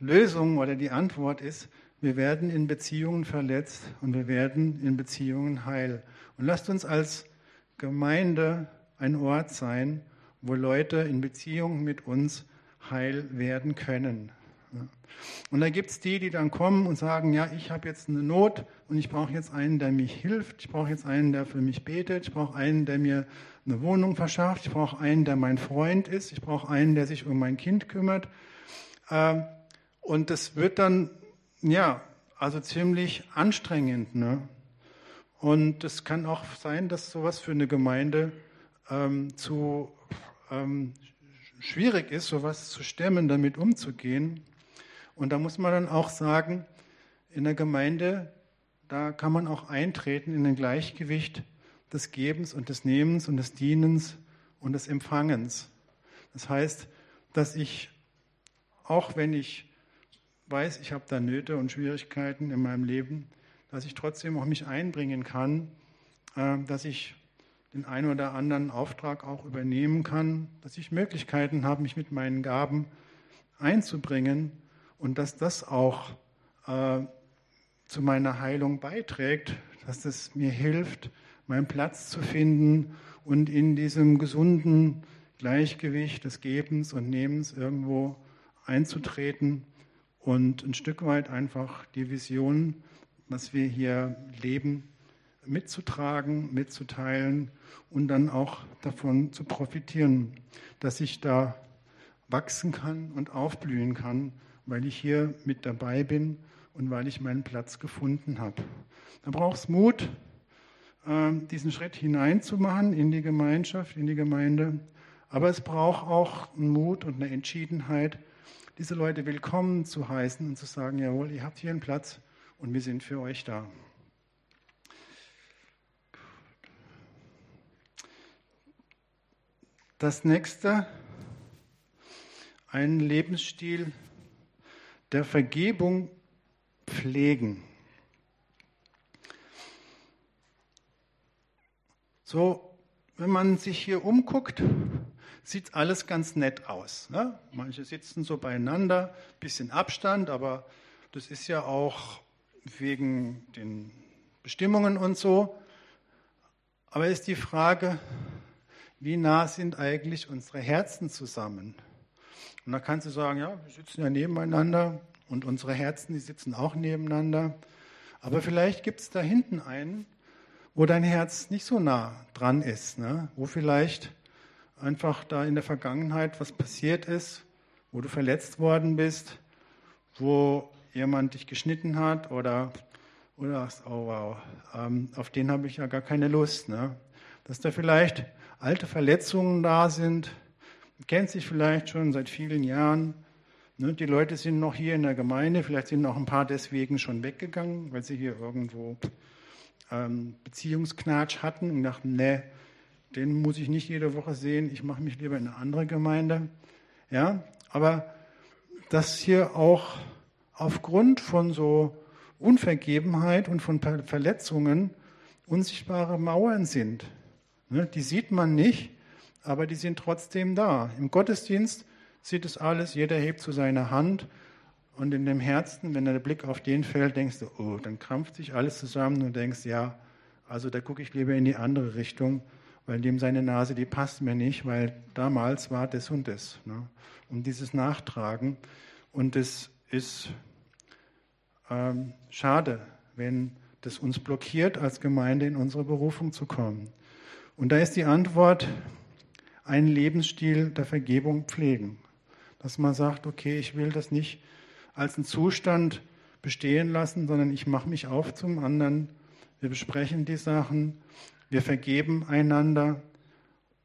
Lösung oder die Antwort ist, wir werden in Beziehungen verletzt und wir werden in Beziehungen heil. Und lasst uns als Gemeinde ein Ort sein, wo Leute in Beziehungen mit uns heil werden können. Und da gibt es die, die dann kommen und sagen, ja, ich habe jetzt eine Not und ich brauche jetzt einen, der mich hilft, ich brauche jetzt einen, der für mich betet, ich brauche einen, der mir eine Wohnung verschafft, ich brauche einen, der mein Freund ist, ich brauche einen, der sich um mein Kind kümmert. Ähm, und das wird dann, ja, also ziemlich anstrengend. Ne? Und es kann auch sein, dass sowas für eine Gemeinde ähm, zu ähm, schwierig ist, sowas zu stemmen, damit umzugehen. Und da muss man dann auch sagen, in der Gemeinde, da kann man auch eintreten in ein Gleichgewicht des Gebens und des Nehmens und des Dienens und des Empfangens. Das heißt, dass ich, auch wenn ich weiß, ich habe da Nöte und Schwierigkeiten in meinem Leben, dass ich trotzdem auch mich einbringen kann, äh, dass ich den einen oder anderen Auftrag auch übernehmen kann, dass ich Möglichkeiten habe, mich mit meinen Gaben einzubringen und dass das auch äh, zu meiner Heilung beiträgt, dass es mir hilft, meinen Platz zu finden und in diesem gesunden Gleichgewicht des Gebens und Nehmens irgendwo einzutreten und ein Stück weit einfach die Vision, was wir hier leben, mitzutragen, mitzuteilen und dann auch davon zu profitieren, dass ich da wachsen kann und aufblühen kann, weil ich hier mit dabei bin und weil ich meinen Platz gefunden habe. Da braucht es Mut, ähm, diesen Schritt hineinzumachen in die Gemeinschaft, in die Gemeinde. Aber es braucht auch einen Mut und eine Entschiedenheit, diese Leute willkommen zu heißen und zu sagen, jawohl, ihr habt hier einen Platz und wir sind für euch da. Das nächste, einen Lebensstil der Vergebung pflegen. So, wenn man sich hier umguckt, sieht alles ganz nett aus. Ne? Manche sitzen so beieinander, bisschen Abstand, aber das ist ja auch wegen den Bestimmungen und so. Aber ist die Frage, wie nah sind eigentlich unsere Herzen zusammen? Und da kannst du sagen, ja, wir sitzen ja nebeneinander und unsere Herzen, die sitzen auch nebeneinander. Aber vielleicht gibt es da hinten einen, wo dein Herz nicht so nah dran ist, ne? wo vielleicht einfach da in der Vergangenheit was passiert ist, wo du verletzt worden bist, wo jemand dich geschnitten hat oder, oder oh wow, ähm, auf den habe ich ja gar keine Lust. Ne? Dass da vielleicht alte Verletzungen da sind, kennt sich vielleicht schon seit vielen Jahren. Ne? Die Leute sind noch hier in der Gemeinde, vielleicht sind noch ein paar deswegen schon weggegangen, weil sie hier irgendwo ähm, Beziehungsknatsch hatten und dachten, nee, den muss ich nicht jede Woche sehen, ich mache mich lieber in eine andere Gemeinde. Ja, aber dass hier auch aufgrund von so Unvergebenheit und von Verletzungen unsichtbare Mauern sind. Ne, die sieht man nicht, aber die sind trotzdem da. Im Gottesdienst sieht es alles, jeder hebt zu seiner Hand und in dem Herzen, wenn der Blick auf den fällt, denkst du, oh, dann krampft sich alles zusammen und denkst, ja, also da gucke ich lieber in die andere Richtung, weil dem seine Nase, die passt mir nicht, weil damals war das und das. Ne? Und dieses Nachtragen. Und es ist ähm, schade, wenn das uns blockiert, als Gemeinde in unsere Berufung zu kommen. Und da ist die Antwort, einen Lebensstil der Vergebung pflegen. Dass man sagt, okay, ich will das nicht als einen Zustand bestehen lassen, sondern ich mache mich auf zum anderen. Wir besprechen die Sachen, wir vergeben einander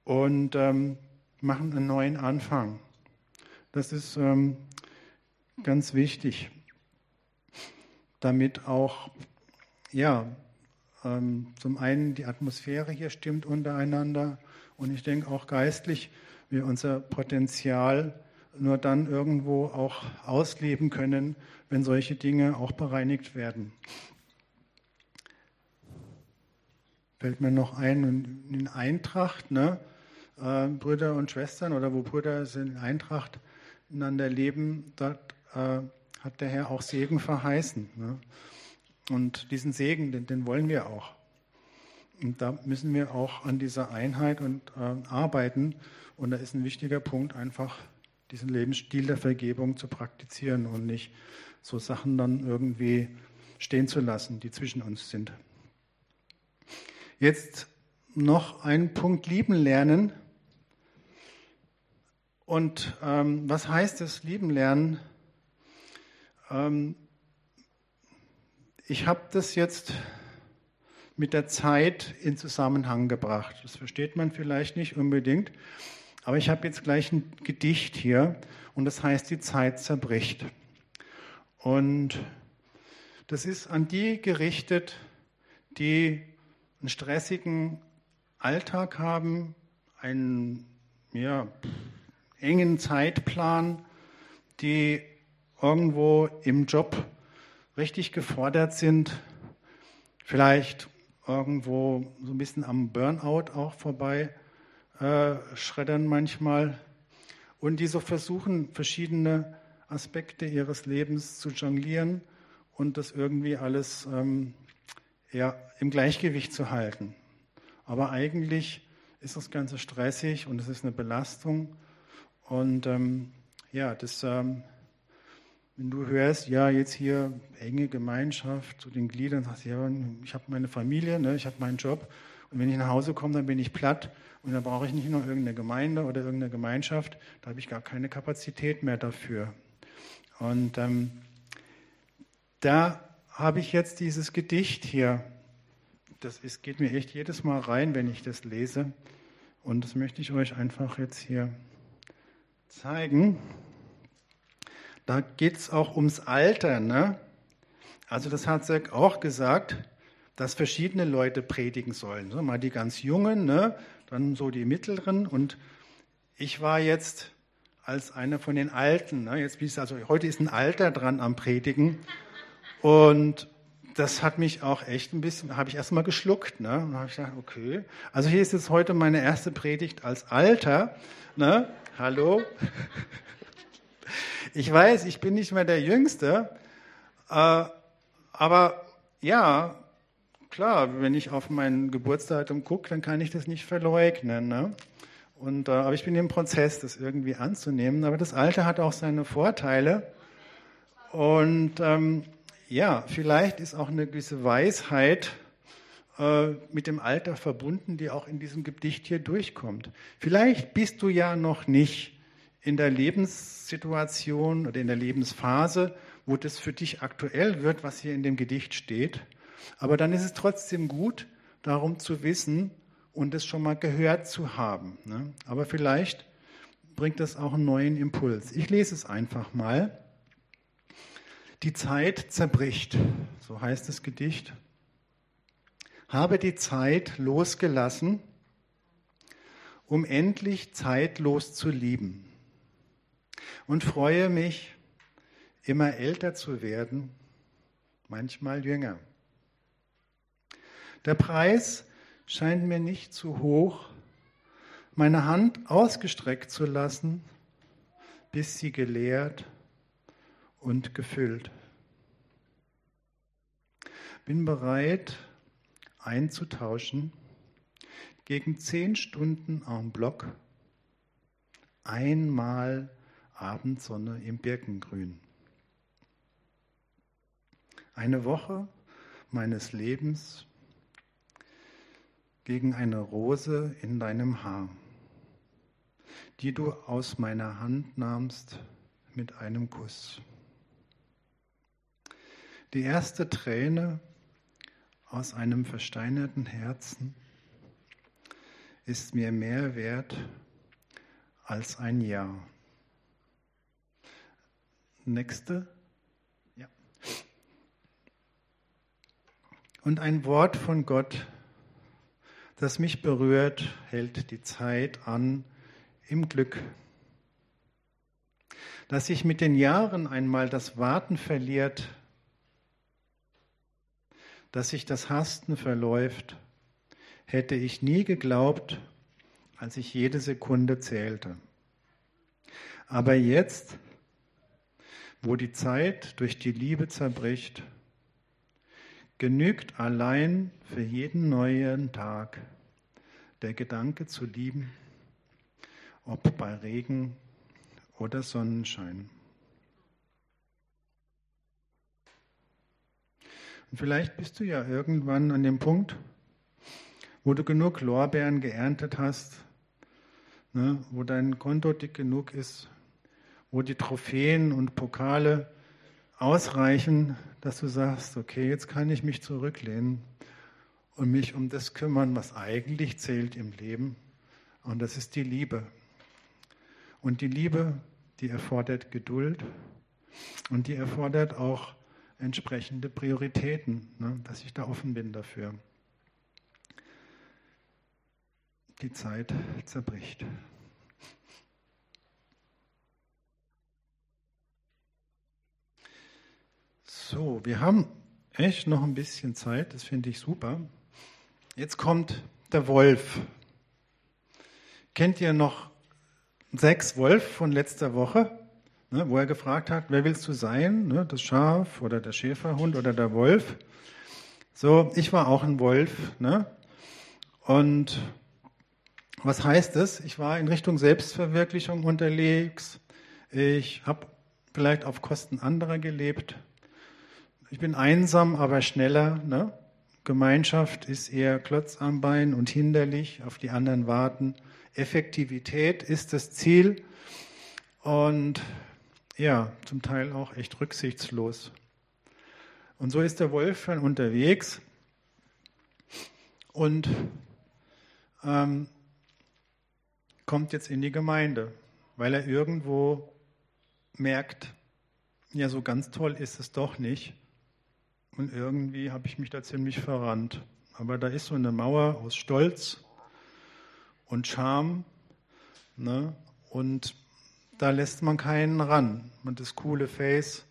und ähm, machen einen neuen Anfang. Das ist ähm, ganz wichtig, damit auch, ja, ähm, zum einen die Atmosphäre hier stimmt untereinander und ich denke auch geistlich wir unser Potenzial nur dann irgendwo auch ausleben können, wenn solche Dinge auch bereinigt werden. Fällt mir noch ein, in Eintracht, ne? Äh, Brüder und Schwestern oder wo Brüder sind in Eintracht miteinander leben, dort äh, hat der Herr auch Segen verheißen. Ne? Und diesen Segen, den, den, wollen wir auch. Und da müssen wir auch an dieser Einheit und äh, arbeiten. Und da ist ein wichtiger Punkt einfach diesen Lebensstil der Vergebung zu praktizieren und nicht so Sachen dann irgendwie stehen zu lassen, die zwischen uns sind. Jetzt noch ein Punkt lieben lernen. Und ähm, was heißt das lieben lernen? Ähm, ich habe das jetzt mit der Zeit in Zusammenhang gebracht. Das versteht man vielleicht nicht unbedingt. Aber ich habe jetzt gleich ein Gedicht hier und das heißt, die Zeit zerbricht. Und das ist an die gerichtet, die einen stressigen Alltag haben, einen ja, engen Zeitplan, die irgendwo im Job richtig gefordert sind, vielleicht irgendwo so ein bisschen am Burnout auch vorbei äh, schreddern manchmal und die so versuchen, verschiedene Aspekte ihres Lebens zu jonglieren und das irgendwie alles ähm, ja, im Gleichgewicht zu halten. Aber eigentlich ist das Ganze stressig und es ist eine Belastung. Und ähm, ja, das, ähm, wenn du hörst, ja, jetzt hier enge Gemeinschaft zu den Gliedern, sagst du, ja, ich habe meine Familie, ne, ich habe meinen Job und wenn ich nach Hause komme, dann bin ich platt und dann brauche ich nicht noch irgendeine Gemeinde oder irgendeine Gemeinschaft. Da habe ich gar keine Kapazität mehr dafür. Und ähm, da habe ich jetzt dieses Gedicht hier. Das ist, geht mir echt jedes Mal rein, wenn ich das lese. Und das möchte ich euch einfach jetzt hier zeigen. Da geht es auch ums Alter. Ne? Also das hat Zack auch gesagt dass verschiedene Leute predigen sollen. So, mal die ganz Jungen, ne? dann so die Mittleren. Und ich war jetzt als einer von den Alten. Ne? Jetzt also heute ist ein Alter dran am Predigen. Und das hat mich auch echt ein bisschen, habe ich erstmal geschluckt. Ne? Und habe ich gedacht, okay. Also hier ist jetzt heute meine erste Predigt als Alter. Ne? Hallo. Ich weiß, ich bin nicht mehr der Jüngste, äh, aber ja, klar, wenn ich auf mein Geburtsdatum gucke, dann kann ich das nicht verleugnen. Ne? Und, äh, aber ich bin im Prozess, das irgendwie anzunehmen. Aber das Alter hat auch seine Vorteile. Und ähm, ja, vielleicht ist auch eine gewisse Weisheit äh, mit dem Alter verbunden, die auch in diesem Gedicht hier durchkommt. Vielleicht bist du ja noch nicht in der Lebenssituation oder in der Lebensphase, wo das für dich aktuell wird, was hier in dem Gedicht steht. Aber dann ist es trotzdem gut, darum zu wissen und es schon mal gehört zu haben. Ne? Aber vielleicht bringt das auch einen neuen Impuls. Ich lese es einfach mal. Die Zeit zerbricht, so heißt das Gedicht. Habe die Zeit losgelassen, um endlich zeitlos zu lieben. Und freue mich, immer älter zu werden, manchmal jünger. Der Preis scheint mir nicht zu hoch, meine Hand ausgestreckt zu lassen, bis sie geleert und gefüllt. Bin bereit einzutauschen gegen zehn Stunden en bloc, einmal Abendsonne im Birkengrün. Eine Woche meines Lebens gegen eine Rose in deinem Haar, die du aus meiner Hand nahmst mit einem Kuss. Die erste Träne aus einem versteinerten Herzen ist mir mehr wert als ein Jahr. Nächste. Ja. Und ein Wort von Gott das mich berührt, hält die Zeit an im Glück. Dass sich mit den Jahren einmal das Warten verliert, dass sich das Hasten verläuft, hätte ich nie geglaubt, als ich jede Sekunde zählte. Aber jetzt, wo die Zeit durch die Liebe zerbricht, genügt allein für jeden neuen Tag der Gedanke zu lieben, ob bei Regen oder Sonnenschein. Und vielleicht bist du ja irgendwann an dem Punkt, wo du genug Lorbeeren geerntet hast, ne, wo dein Konto dick genug ist, wo die Trophäen und Pokale ausreichen, dass du sagst, okay, jetzt kann ich mich zurücklehnen und mich um das kümmern, was eigentlich zählt im Leben. Und das ist die Liebe. Und die Liebe, die erfordert Geduld und die erfordert auch entsprechende Prioritäten, ne, dass ich da offen bin dafür. Die Zeit zerbricht. So, wir haben echt noch ein bisschen Zeit, das finde ich super. Jetzt kommt der Wolf. Kennt ihr noch sechs Wolf von letzter Woche, ne, wo er gefragt hat, wer willst du sein? Ne, das Schaf oder der Schäferhund oder der Wolf? So, ich war auch ein Wolf. Ne? Und was heißt es? Ich war in Richtung Selbstverwirklichung unterwegs. Ich habe vielleicht auf Kosten anderer gelebt. Ich bin einsam, aber schneller. Ne? Gemeinschaft ist eher Klotz am Bein und hinderlich, auf die anderen warten. Effektivität ist das Ziel und ja, zum Teil auch echt rücksichtslos. Und so ist der Wolf dann unterwegs und ähm, kommt jetzt in die Gemeinde, weil er irgendwo merkt, ja, so ganz toll ist es doch nicht. Und irgendwie habe ich mich da ziemlich verrannt. Aber da ist so eine Mauer aus Stolz und Scham. Ne? Und da lässt man keinen ran. Und das coole Face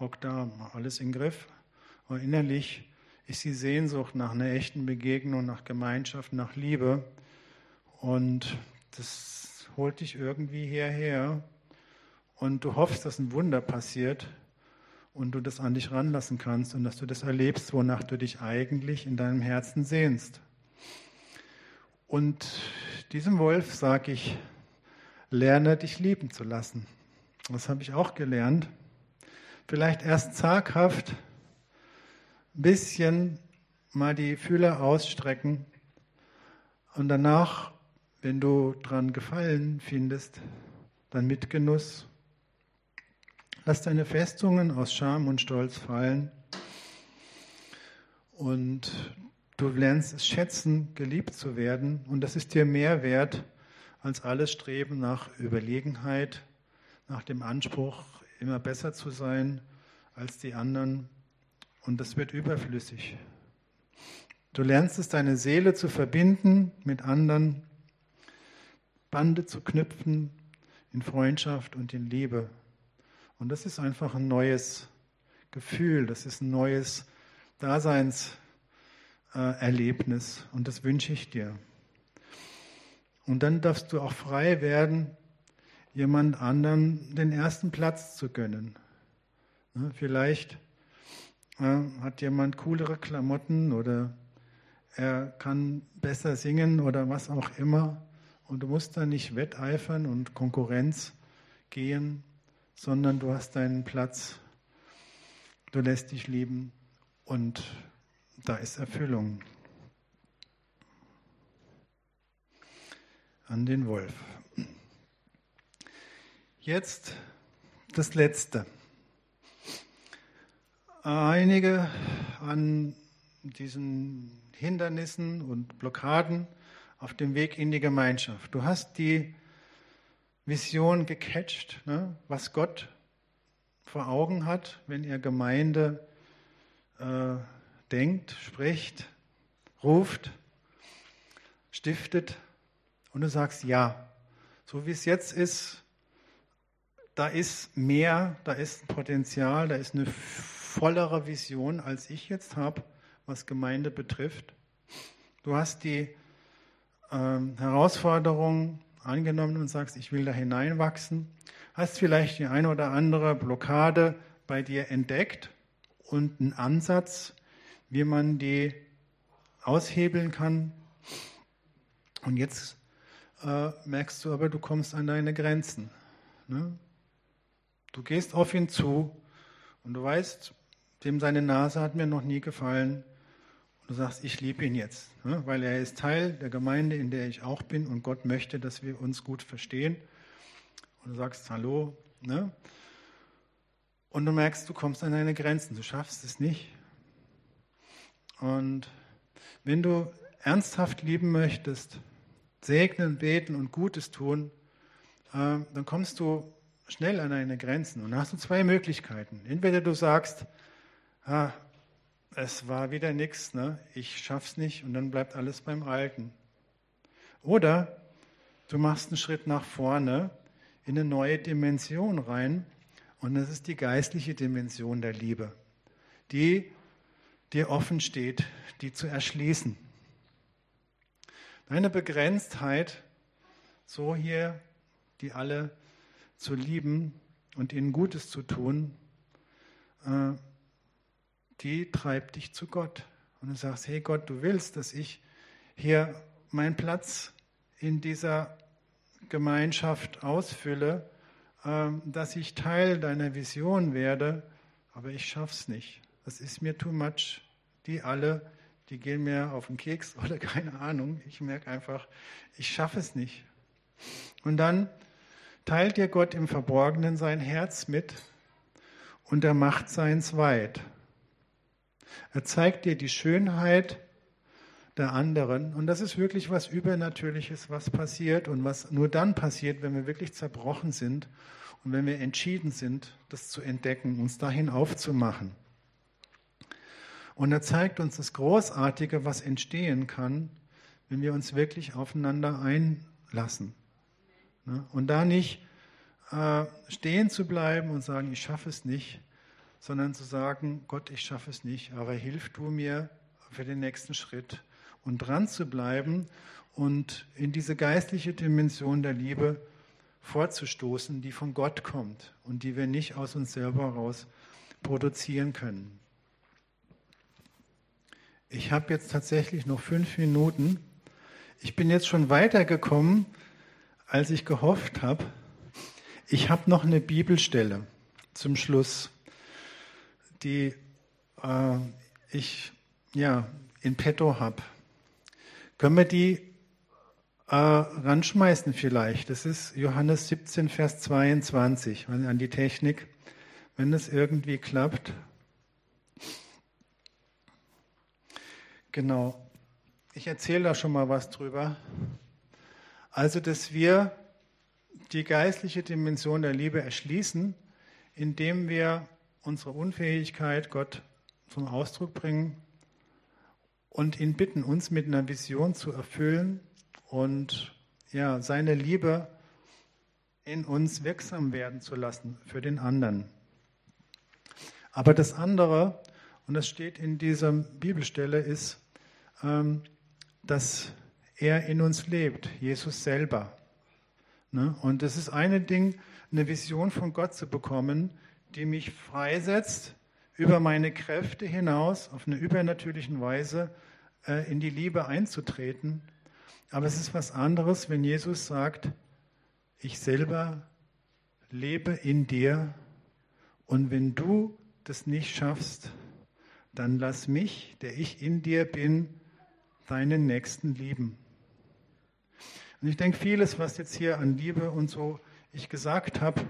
hockt da, alles im Griff. aber innerlich ist die Sehnsucht nach einer echten Begegnung, nach Gemeinschaft, nach Liebe. Und das holt dich irgendwie hierher. Und du hoffst, dass ein Wunder passiert und du das an dich ranlassen kannst und dass du das erlebst, wonach du dich eigentlich in deinem Herzen sehnst. Und diesem Wolf sage ich, lerne dich lieben zu lassen. Das habe ich auch gelernt. Vielleicht erst zaghaft, ein bisschen mal die Fühler ausstrecken und danach, wenn du dran Gefallen findest, dann mit Genuss Lass deine Festungen aus Scham und Stolz fallen und du lernst es schätzen, geliebt zu werden und das ist dir mehr wert als alles Streben nach Überlegenheit, nach dem Anspruch, immer besser zu sein als die anderen und das wird überflüssig. Du lernst es, deine Seele zu verbinden mit anderen, Bande zu knüpfen in Freundschaft und in Liebe. Und das ist einfach ein neues Gefühl, das ist ein neues Daseinserlebnis und das wünsche ich dir. Und dann darfst du auch frei werden, jemand anderen den ersten Platz zu gönnen. Ne, vielleicht äh, hat jemand coolere Klamotten oder er kann besser singen oder was auch immer. Und du musst da nicht wetteifern und Konkurrenz gehen, sondern du hast deinen Platz, du lässt dich lieben und da ist Erfüllung. An den Wolf. Jetzt das Letzte. Einige an diesen Hindernissen und Blockaden auf dem Weg in die Gemeinschaft. Du hast die Vision gecatcht, ne? was Gott vor Augen hat, wenn er Gemeinde äh, denkt, spricht, ruft, stiftet und du sagst ja. So wie es jetzt ist, da ist mehr, da ist Potenzial, da ist eine vollere Vision, als ich jetzt habe, was Gemeinde betrifft. Du hast die ähm, Herausforderung, angenommen und sagst, ich will da hineinwachsen, hast vielleicht die eine oder andere Blockade bei dir entdeckt und einen Ansatz, wie man die aushebeln kann. Und jetzt äh, merkst du aber, du kommst an deine Grenzen. Ne? Du gehst auf ihn zu und du weißt, dem seine Nase hat mir noch nie gefallen. Du sagst, ich liebe ihn jetzt, ne? weil er ist Teil der Gemeinde, in der ich auch bin und Gott möchte, dass wir uns gut verstehen. Und du sagst, hallo. Ne? Und du merkst, du kommst an deine Grenzen, du schaffst es nicht. Und wenn du ernsthaft lieben möchtest, segnen, beten und Gutes tun, äh, dann kommst du schnell an deine Grenzen. Und dann hast du zwei Möglichkeiten. Entweder du sagst, ah, es war wieder nichts, ne? ich schaff's nicht und dann bleibt alles beim Alten. Oder du machst einen Schritt nach vorne in eine neue Dimension rein und das ist die geistliche Dimension der Liebe, die dir offen steht, die zu erschließen. Deine Begrenztheit, so hier die alle zu lieben und ihnen Gutes zu tun, äh, die treibt dich zu Gott. Und du sagst, hey Gott, du willst, dass ich hier meinen Platz in dieser Gemeinschaft ausfülle, ähm, dass ich Teil deiner Vision werde, aber ich schaff's nicht. Das ist mir too much. Die alle, die gehen mir auf den Keks oder keine Ahnung. Ich merke einfach, ich schaffe es nicht. Und dann teilt dir Gott im Verborgenen sein Herz mit und er macht seins weit. Er zeigt dir die Schönheit der anderen. Und das ist wirklich was Übernatürliches, was passiert und was nur dann passiert, wenn wir wirklich zerbrochen sind und wenn wir entschieden sind, das zu entdecken, uns dahin aufzumachen. Und er zeigt uns das Großartige, was entstehen kann, wenn wir uns wirklich aufeinander einlassen. Ne? Und da nicht äh, stehen zu bleiben und sagen, ich schaffe es nicht, sondern zu sagen, Gott, ich schaffe es nicht, aber hilf du mir für den nächsten Schritt und dran zu bleiben und in diese geistliche Dimension der Liebe vorzustoßen, die von Gott kommt und die wir nicht aus uns selber heraus produzieren können. Ich habe jetzt tatsächlich noch fünf Minuten. Ich bin jetzt schon weitergekommen, als ich gehofft habe. Ich habe noch eine Bibelstelle zum Schluss, die äh, ich ja, in petto habe. Können wir die äh, ranschmeißen vielleicht. Das ist Johannes 17, Vers 22, an die Technik, wenn das irgendwie klappt. Genau. Ich erzähle da schon mal was drüber. Also, dass wir die geistliche Dimension der Liebe erschließen, indem wir unsere Unfähigkeit Gott zum Ausdruck bringen und ihn bitten, uns mit einer Vision zu erfüllen, und ja, seine Liebe in uns wirksam werden zu lassen für den anderen. Aber das andere, und das steht in dieser Bibelstelle, ist, ähm, dass er in uns lebt, Jesus selber. Ne? Und das ist eine Ding, eine Vision von Gott zu bekommen, die mich freisetzt, über meine Kräfte hinaus auf eine übernatürliche Weise äh, in die Liebe einzutreten aber es ist was anderes, wenn Jesus sagt, ich selber lebe in dir und wenn du das nicht schaffst, dann lass mich, der ich in dir bin, deinen Nächsten lieben. Und ich denke, vieles, was jetzt hier an Liebe und so ich gesagt habe,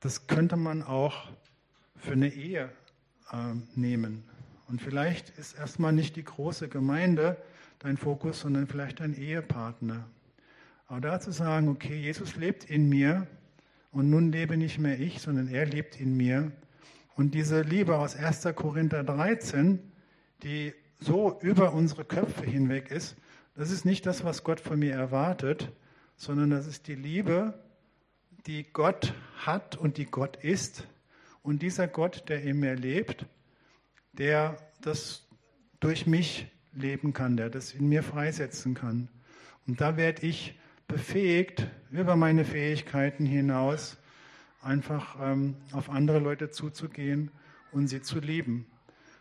das könnte man auch für eine Ehe äh, nehmen. Und vielleicht ist erstmal nicht die große Gemeinde dein Fokus, sondern vielleicht dein Ehepartner. Aber da zu sagen, okay, Jesus lebt in mir und nun lebe nicht mehr ich, sondern er lebt in mir. Und diese Liebe aus 1. Korinther 13, die so über unsere Köpfe hinweg ist, das ist nicht das, was Gott von mir erwartet, sondern das ist die Liebe, die Gott hat und die Gott ist. Und dieser Gott, der in mir lebt, der das durch mich leben kann, der das in mir freisetzen kann. Und da werde ich befähigt, über meine Fähigkeiten hinaus einfach ähm, auf andere Leute zuzugehen und sie zu lieben.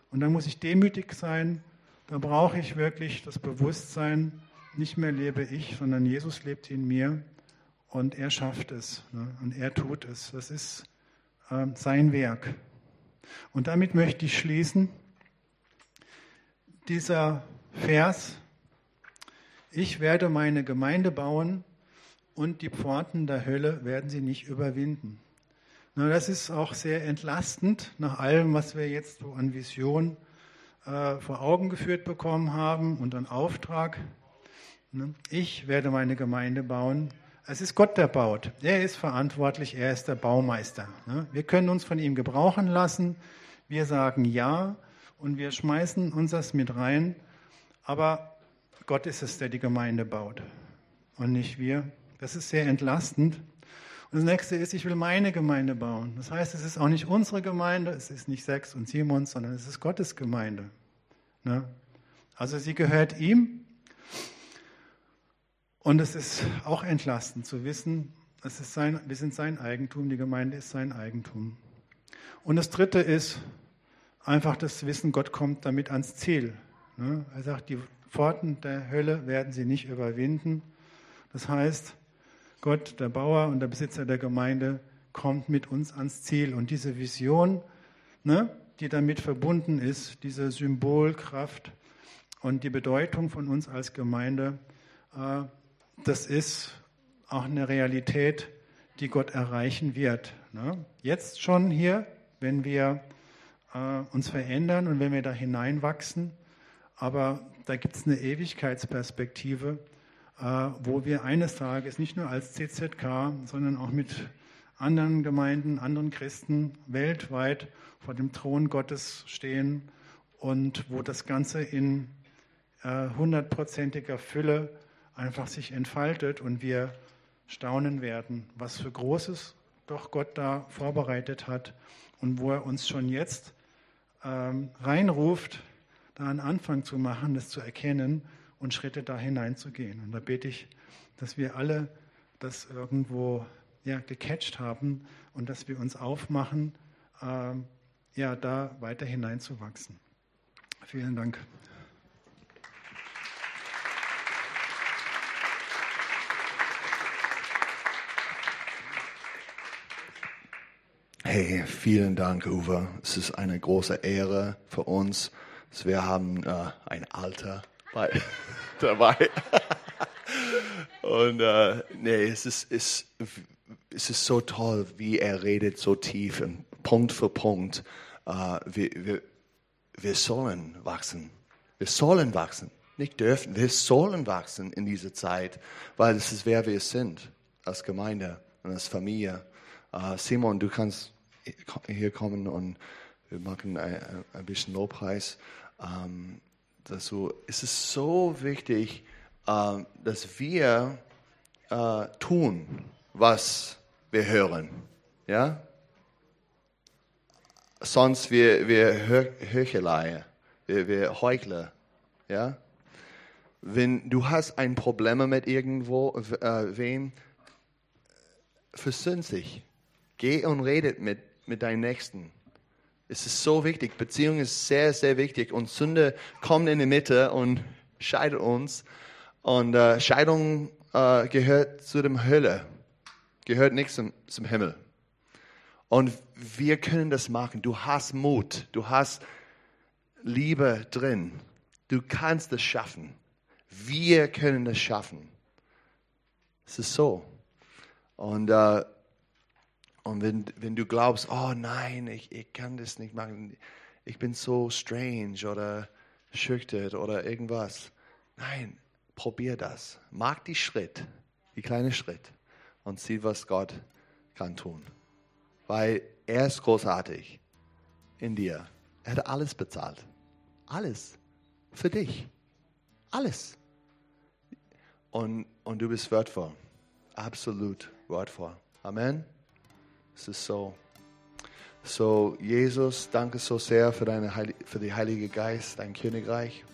Und da muss ich demütig sein, da brauche ich wirklich das Bewusstsein, nicht mehr lebe ich, sondern Jesus lebt in mir und er schafft es ne? und er tut es. Das ist äh, sein Werk. Und damit möchte ich schließen dieser Vers, ich werde meine Gemeinde bauen und die Pforten der Hölle werden sie nicht überwinden. Na, das ist auch sehr entlastend nach allem, was wir jetzt so an Vision äh, vor Augen geführt bekommen haben und an Auftrag. Ne? Ich werde meine Gemeinde bauen. Es ist Gott, der baut. Er ist verantwortlich, er ist der Baumeister. Ne? Wir können uns von ihm gebrauchen lassen. Wir sagen Ja und wir schmeißen uns das mit rein. Aber Gott ist es, der die Gemeinde baut und nicht wir. Das ist sehr entlastend. Und das nächste ist, ich will meine Gemeinde bauen. Das heißt, es ist auch nicht unsere Gemeinde, es ist nicht Sex und Simons, sondern es ist Gottes Gemeinde. Ne? Also sie gehört ihm. Und es ist auch entlastend zu wissen, es ist sein, wir sind sein Eigentum, die Gemeinde ist sein Eigentum. Und das dritte ist, einfach das Wissen, Gott kommt damit ans Ziel. Ne? Er sagt, die Pforten der Hölle werden sie nicht überwinden. Das heißt, Gott, der Bauer und der Besitzer der Gemeinde, kommt mit uns ans Ziel. Und diese Vision, ne, die damit verbunden ist, diese Symbolkraft und die Bedeutung von uns als Gemeinde, äh, das ist auch eine Realität, die Gott erreichen wird. Ne? Jetzt schon hier, wenn wir äh, uns verändern und wenn wir da hineinwachsen. Aber da gibt es eine Ewigkeitsperspektive, äh, wo wir eines Tages nicht nur als CZK, sondern auch mit anderen Gemeinden, anderen Christen weltweit vor dem Thron Gottes stehen und wo das Ganze in äh, hundertprozentiger Fülle einfach sich entfaltet und wir staunen werden, was für Großes doch Gott da vorbereitet hat und wo er uns schon jetzt ähm, reinruft, da einen Anfang zu machen, das zu erkennen und Schritte da hineinzugehen. Und da bete ich, dass wir alle das irgendwo ja, gecatcht haben und dass wir uns aufmachen, ähm, ja, da weiter hineinzuwachsen. Vielen Dank. Hey, vielen Dank, Uwe. Es ist eine große Ehre für uns. Wir haben äh, ein Alter bei, dabei. Und äh, nee, es ist, es, es ist so toll, wie er redet, so tief, und Punkt für Punkt. Äh, wir, wir, wir sollen wachsen. Wir sollen wachsen. Nicht dürfen, wir sollen wachsen in dieser Zeit, weil es ist, wer wir sind als Gemeinde und als Familie. Uh, Simon, du kannst hier kommen und wir machen ein, ein bisschen Lobpreis. Um, dazu. Es ist so wichtig, uh, dass wir uh, tun, was wir hören. Ja? Sonst wir, wir Heuchelei, wir, wir Heuchler. Ja? Wenn du hast ein Problem mit irgendwo, äh, wem, versöhn sich. Geh und redet mit, mit deinen Nächsten. Es ist so wichtig. Beziehung ist sehr, sehr wichtig. Und Sünde kommt in die Mitte und scheidet uns. Und äh, Scheidung äh, gehört zu dem Hölle, gehört nicht zum, zum Himmel. Und wir können das machen. Du hast Mut, du hast Liebe drin. Du kannst es schaffen. Wir können es schaffen. Es ist so. Und, äh, und wenn, wenn du glaubst, oh nein, ich, ich kann das nicht machen, ich bin so strange oder schüchtern oder irgendwas. Nein, probier das. Mach die Schritt, die kleine Schritt und sieh, was Gott kann tun. Weil er ist großartig in dir. Er hat alles bezahlt. Alles. Für dich. Alles. Und, und du bist wertvoll. Absolut wertvoll. Amen. Es ist so. So, Jesus, danke so sehr für, deine Heil für die Heilige Geist, dein Königreich.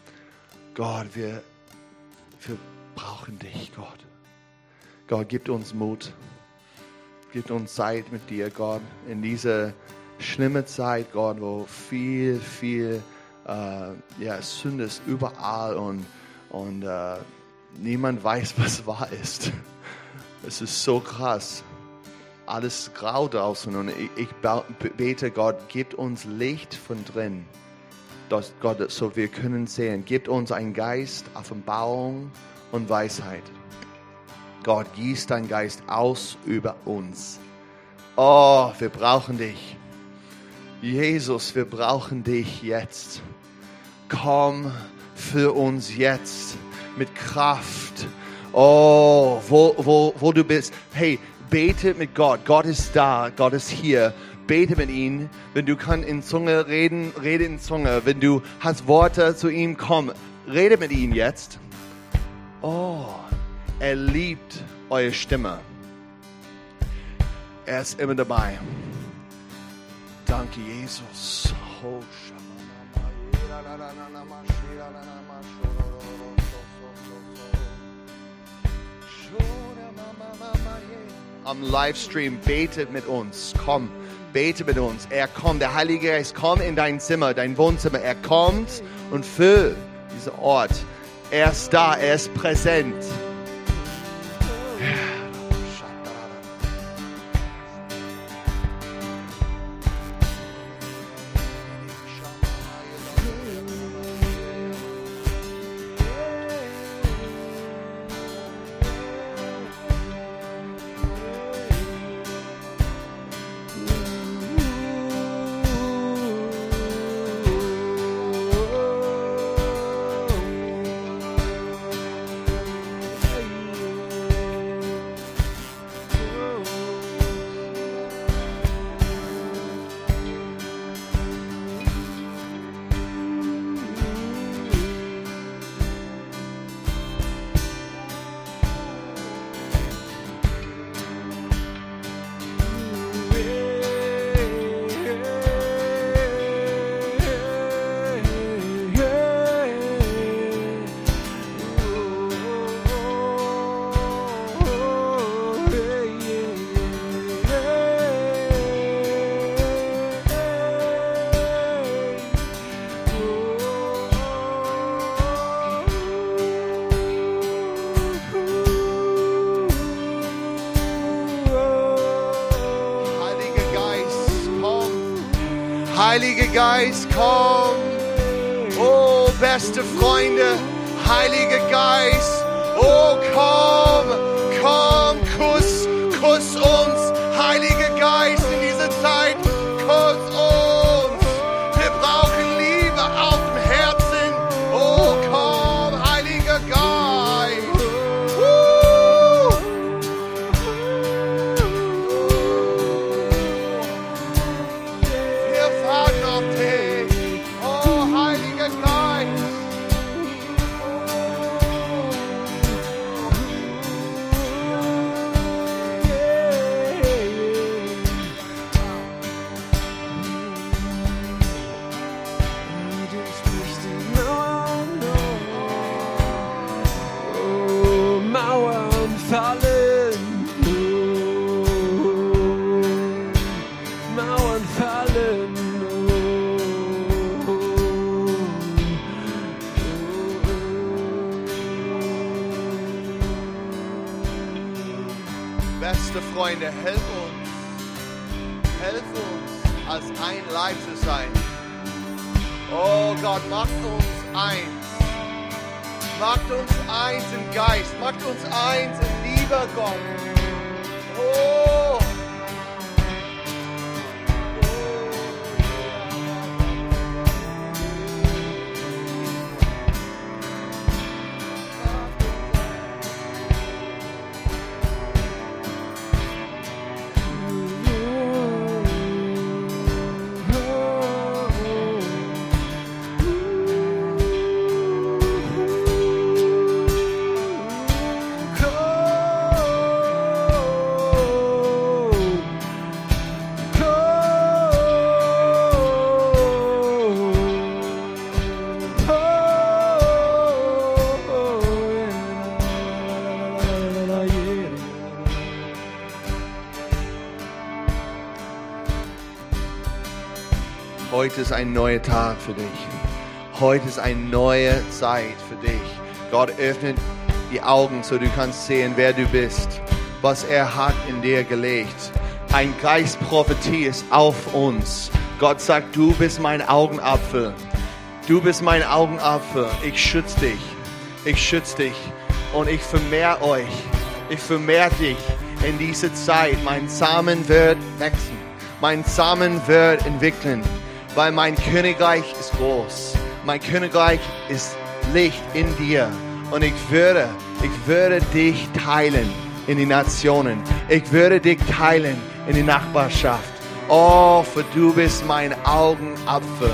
Gott, wir, wir brauchen dich, Gott. Gott, gib uns Mut. Gib uns Zeit mit dir, Gott, in diese schlimme Zeit, Gott, wo viel, viel äh, ja, Sünde ist überall und, und äh, niemand weiß, was wahr ist. Es ist so krass. Alles grau draußen und ich, ich bete, Gott, gib uns Licht von drin. Dass Gott, so wir können sehen. Gib uns einen Geist, Offenbarung und Weisheit. Gott, gieß dein Geist aus über uns. Oh, wir brauchen dich. Jesus, wir brauchen dich jetzt. Komm für uns jetzt mit Kraft. Oh, wo, wo, wo du bist. Hey, bete mit Gott. Gott ist da. Gott ist hier. Bete mit ihm. Wenn du kannst in Zunge reden, rede in Zunge. Wenn du hast Worte zu ihm, komm. Rede mit ihm jetzt. Oh. Er liebt eure Stimme. Er ist immer dabei. Danke, Jesus. Am Livestream betet mit uns. Komm, bete mit uns. Er kommt. Der Heilige Geist kommt in dein Zimmer, dein Wohnzimmer. Er kommt und füllt diesen Ort. Er ist da. Er ist präsent. Heiliger Geist, komm. Oh, beste Freunde, Heiliger Geist. Heute ist ein neuer Tag für dich. Heute ist eine neue Zeit für dich. Gott öffnet die Augen, so du kannst sehen, wer du bist, was er hat in dir gelegt. Ein Geist Prophetie ist auf uns. Gott sagt, du bist mein Augenapfel. Du bist mein Augenapfel. Ich schütze dich. Ich schütze dich. Und ich vermehr euch. Ich vermehr dich in diese Zeit. Mein Samen wird wachsen. Mein Samen wird entwickeln. Weil mein Königreich ist groß. Mein Königreich ist Licht in dir. Und ich würde, ich würde dich teilen in die Nationen. Ich würde dich teilen in die Nachbarschaft. Oh, für du bist mein Augenapfel.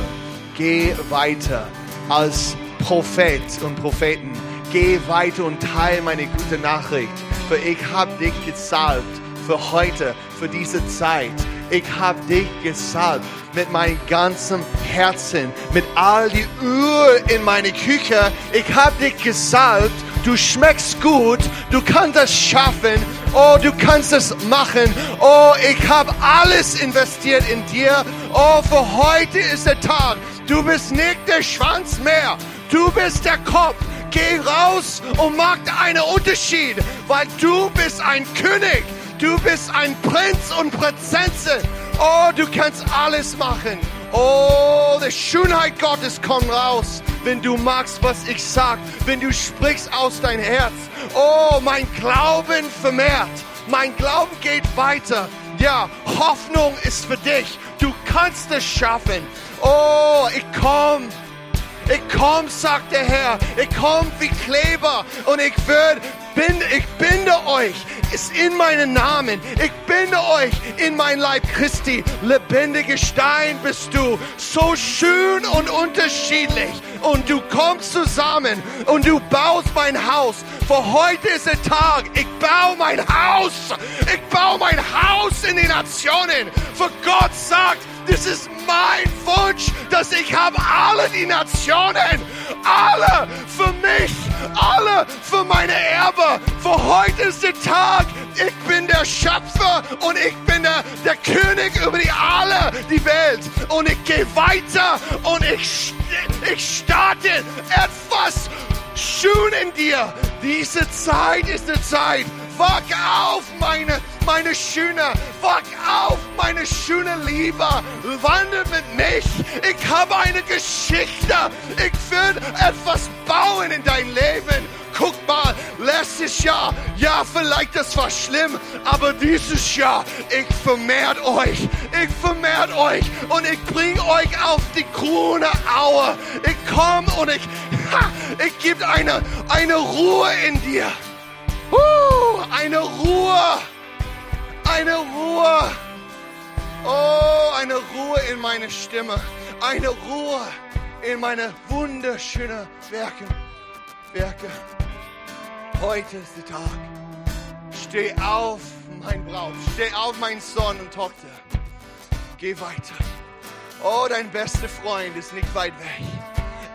Geh weiter als Prophet und Propheten. Geh weiter und teile meine gute Nachricht. Für ich habe dich gesalbt für heute, für diese Zeit. Ich habe dich gesalbt mit meinem ganzen Herzen, mit all die Öl in meine Küche. Ich habe dich gesalbt. Du schmeckst gut. Du kannst es schaffen. Oh, du kannst es machen. Oh, ich habe alles investiert in dir. Oh, für heute ist der Tag. Du bist nicht der Schwanz mehr. Du bist der Kopf. Geh raus und mach einen Unterschied, weil du bist ein König. Du bist ein Prinz und Prinzessin. Oh, du kannst alles machen. Oh, die Schönheit Gottes kommt raus, wenn du magst, was ich sag, wenn du sprichst aus dein Herz. Oh, mein Glauben vermehrt. Mein Glauben geht weiter. Ja, Hoffnung ist für dich. Du kannst es schaffen. Oh, ich komm. Ich komm, sagt der Herr. Ich komm wie Kleber und ich würde binde, ich binde euch. Ist in meinen Namen. Ich binde euch in mein Leib Christi. Lebendige Stein bist du. So schön und unterschiedlich. Und du kommst zusammen und du baust mein Haus. Für heute ist der Tag. Ich baue mein Haus. Ich baue mein Haus in die Nationen. Für Gott sagt, das ist mein Wunsch, dass ich habe alle die Nationen, alle für mich, alle für meine Erbe. Für heute ist der Tag. Ich bin der Schöpfer und ich bin der, der König über die alle die Welt. Und ich gehe weiter und ich, ich starte etwas schön in dir. Diese Zeit ist eine Zeit, Wach auf, meine, meine Schöne. Wach auf, meine schöne Liebe. Wandelt mit mich. Ich habe eine Geschichte. Ich will etwas bauen in dein Leben. Guck mal, letztes Jahr, ja, vielleicht das war schlimm, aber dieses Jahr, ich vermehrt euch, ich vermehrt euch und ich bring euch auf die grüne Aue. Ich komm und ich, ha, ich gebe eine, eine Ruhe in dir. Uh, eine Ruhe, eine Ruhe. Oh, eine Ruhe in meine Stimme, eine Ruhe in meine wunderschönen Werke. Werke. Heute ist der Tag. Steh auf, mein Braut. Steh auf, mein Sohn und Tochter. Geh weiter. Oh, dein bester Freund ist nicht weit weg.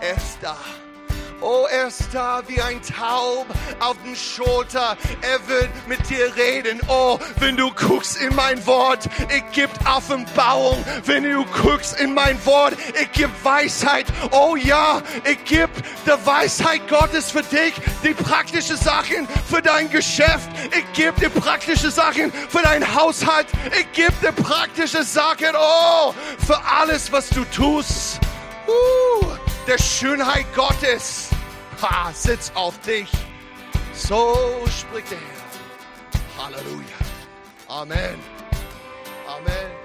Er ist da. Oh, er ist da wie ein Taub auf den Schulter. Er wird mit dir reden. Oh, wenn du guckst in mein Wort, ich geb Offenbarung. Wenn du guckst in mein Wort, ich geb Weisheit. Oh ja, ich geb die Weisheit Gottes für dich, die praktischen Sachen für dein Geschäft. Ich geb dir praktische Sachen für dein Haushalt. Ich geb dir praktische Sachen, oh, für alles, was du tust. Uh, der Schönheit Gottes ha, sitzt auf dich. So spricht der Herr. Halleluja. Amen. Amen.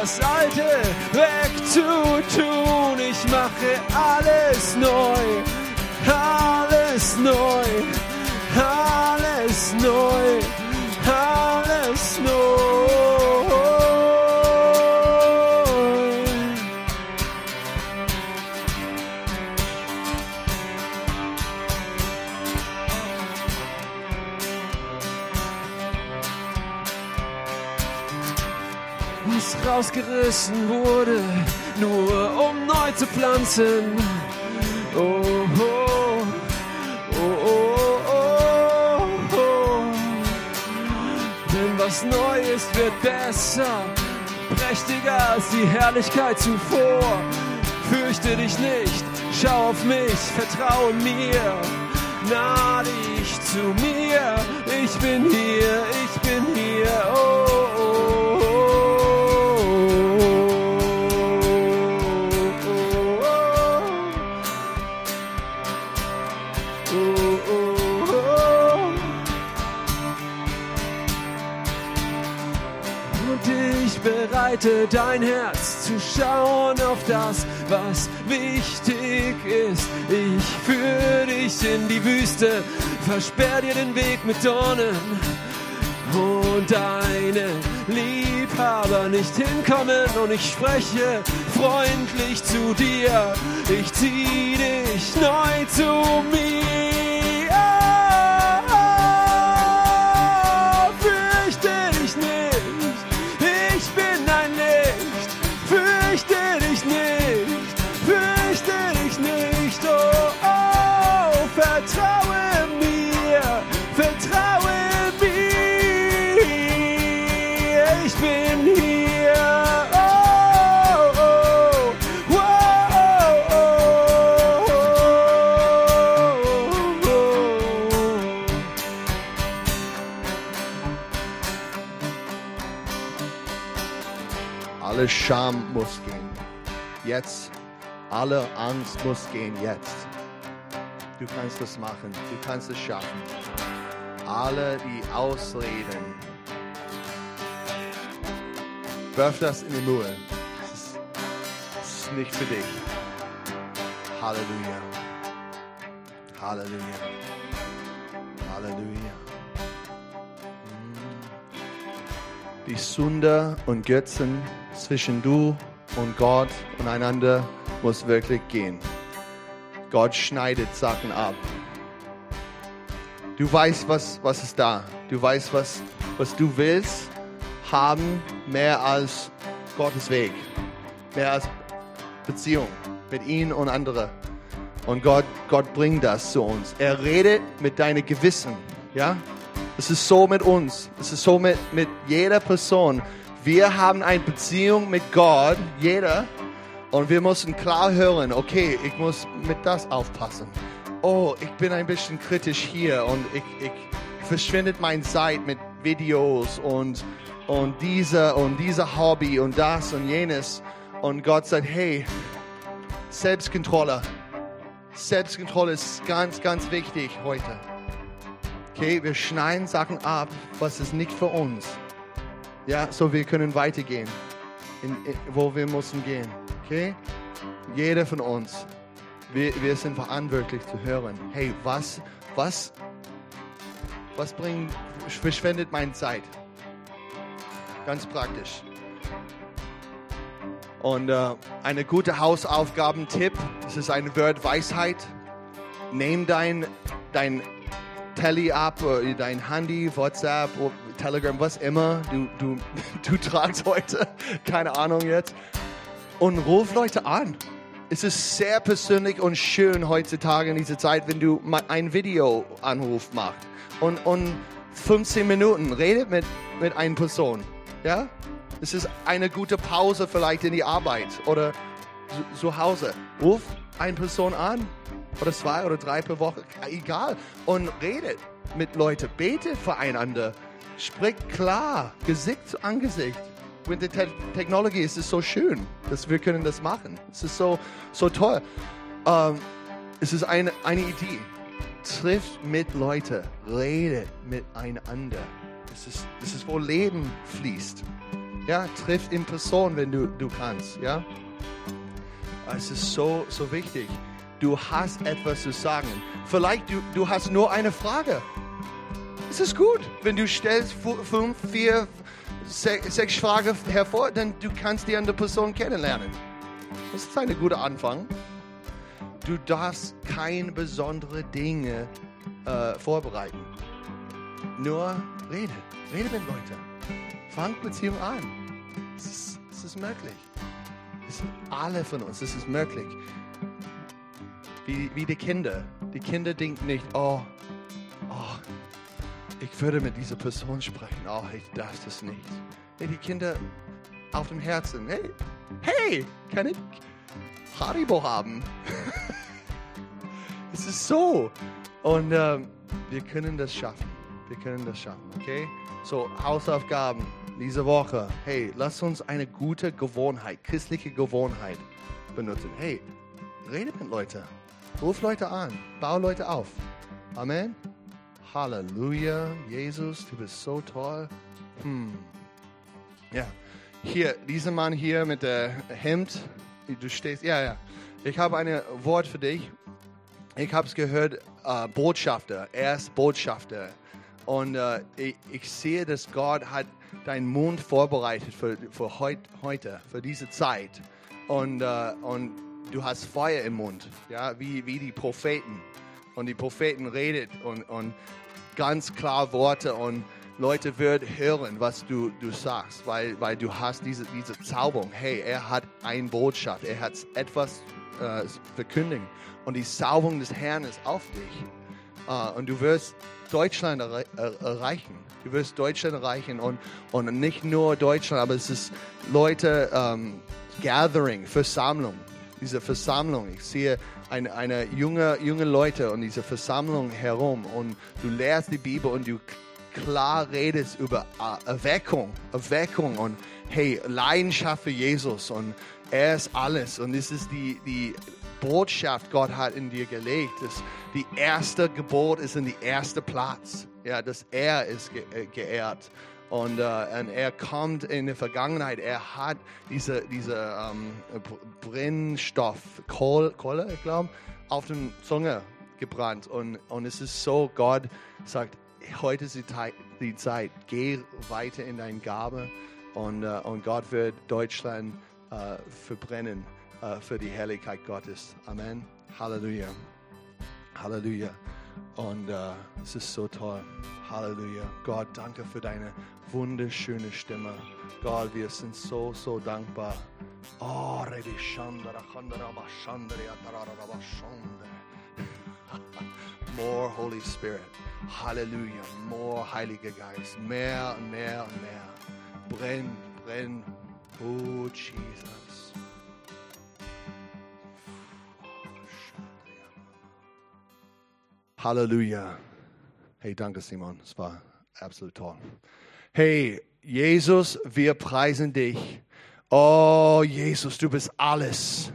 Das Alte wegzutun. Ich mache alles neu, alles neu, alles neu, rausgerissen wurde, nur um neu zu pflanzen. Oh, oh, oh, oh, oh, oh. Denn was neu ist, wird besser, prächtiger als die Herrlichkeit zuvor. Fürchte dich nicht, schau auf mich, vertraue mir. Nah dich zu mir, ich bin hier, ich bin hier. Oh, bereite dein Herz zu schauen auf das, was wichtig ist. Ich führe dich in die Wüste, versperr dir den Weg mit Dornen. Und deine Liebhaber nicht hinkommen und ich spreche freundlich zu dir. Ich zieh dich neu zu mir. Scham muss gehen. Jetzt. Alle Angst muss gehen jetzt. Du kannst das machen. Du kannst es schaffen. Alle die Ausreden. Wirf das in den Müll. Es ist, es ist nicht für dich. Halleluja. Halleluja. Halleluja. Die Sünde und Götzen zwischen du und Gott und einander muss wirklich gehen. Gott schneidet Sachen ab. Du weißt, was, was ist da. Du weißt, was, was du willst haben, mehr als Gottes Weg. Mehr als Beziehung mit ihm und anderen. Und Gott, Gott bringt das zu uns. Er redet mit deinem Gewissen. Ja? Es ist so mit uns. Es ist so mit, mit jeder Person. Wir haben eine Beziehung mit Gott, jeder. Und wir müssen klar hören, okay, ich muss mit das aufpassen. Oh, ich bin ein bisschen kritisch hier und ich, ich verschwindet meine Zeit mit Videos und, und diese und dieser Hobby und das und jenes. Und Gott sagt, hey, Selbstkontrolle. Selbstkontrolle ist ganz, ganz wichtig heute. Okay, wir schneiden Sachen ab, was ist nicht für uns. Ja, so wir können weitergehen, in, in, wo wir müssen gehen. Okay? Jeder von uns, wir, wir sind verantwortlich zu hören. Hey, was, was, was bringt, verschwendet meine Zeit? Ganz praktisch. Und äh, eine gute Hausaufgabentipp, das ist eine Word-Weisheit. Nimm dein, dein Telly ab, oder dein Handy, WhatsApp, Telegram, was immer du, du, du tragst heute, keine Ahnung jetzt, und ruf Leute an. Es ist sehr persönlich und schön heutzutage in dieser Zeit, wenn du mal einen Videoanruf machst und, und 15 Minuten redet mit, mit einer Person. Ja? Es ist eine gute Pause vielleicht in die Arbeit oder zu, Hause. Ruf eine Person an oder zwei oder drei per Woche, egal. Und redet mit Leuten, betet füreinander, spricht klar, Gesicht zu Angesicht. Mit der Te Technologie ist es so schön, dass wir können das machen. Es ist so, so toll. Ähm, es ist eine, eine Idee. Trifft mit Leuten, redet miteinander. Es ist, es ist, wo Leben fließt. Ja, trifft in Person, wenn du, du kannst. Ja, es ist so, so wichtig. Du hast etwas zu sagen. Vielleicht du, du hast nur eine Frage. Es ist gut, wenn du stellst fünf, vier, sechs, Fragen hervor, dann du kannst die andere Person kennenlernen. Das ist ein guter Anfang. Du darfst keine besonderen Dinge äh, vorbereiten. Nur rede. Rede mit Leuten. Fang Beziehung an. Es ist, es ist möglich. Es sind alle von uns. Es ist möglich. Wie, wie die Kinder. Die Kinder denken nicht, oh, oh, ich würde mit dieser Person sprechen. Oh, ich darf das nicht. Hey, die Kinder auf dem Herzen. Hey, hey, kann ich Haribo haben? es ist so. Und ähm, wir können das schaffen. Wir können das schaffen, okay? So, Hausaufgaben diese Woche. Hey, lass uns eine gute Gewohnheit, christliche Gewohnheit benutzen. Hey, redet mit Leuten. Ruf Leute an. Bau Leute auf. Amen. Halleluja. Jesus, du bist so toll. Hm. Ja. Hier, dieser Mann hier mit dem Hemd. Du stehst. Ja, ja. Ich habe ein Wort für dich. Ich habe es gehört, äh, Botschafter. Er ist Botschafter. Und äh, ich, ich, sehe, dass Gott hat deinen Mund vorbereitet für, für heut, heute, für diese Zeit. Und, äh, und du hast Feuer im Mund, ja, wie, wie die Propheten. Und die Propheten redet und, und ganz klar Worte und Leute würden hören, was du, du sagst, weil, weil du hast diese, diese Zauberung. Hey, er hat eine Botschaft, er hat etwas äh, verkündigen. Und die Zauberung des Herrn ist auf dich. Uh, und du wirst Deutschland er erreichen. Du wirst Deutschland erreichen und, und nicht nur Deutschland, aber es ist Leute, um, Gathering, Versammlung. Diese Versammlung, ich sehe eine, eine junge, junge Leute und diese Versammlung herum und du lehrst die Bibel und du klar redest über Erweckung, Erweckung und hey, Leidenschaft für Jesus und er ist alles. Und das ist die, die Botschaft, Gott hat in dir gelegt. Das, die erste Geburt ist in die erste Platz. Ja, dass er ist ge äh, geehrt. Und, äh, und, er kommt in der Vergangenheit, er hat diese, diese ähm, Brennstoff, Kohle, Kohle ich glaube, auf den Zunge gebrannt. Und, und es ist so, Gott sagt, heute ist die Zeit, geh weiter in deine Gabe und, uh, und Gott wird Deutschland uh, verbrennen uh, für die Herrlichkeit Gottes. Amen. Halleluja. Halleluja. Und es ist so toll. Halleluja. Gott, danke für deine wunderschöne Stimme. Gott, wir sind so, so dankbar. Oh, More Holy Spirit. Halleluja. More Heiliger Geist. Mehr mehr mehr. Brenn, brenn. Oh, Jesus. Halleluja. Hey, danke Simon. Es war absolut toll. Hey, Jesus, wir preisen dich. Oh, Jesus, du bist alles.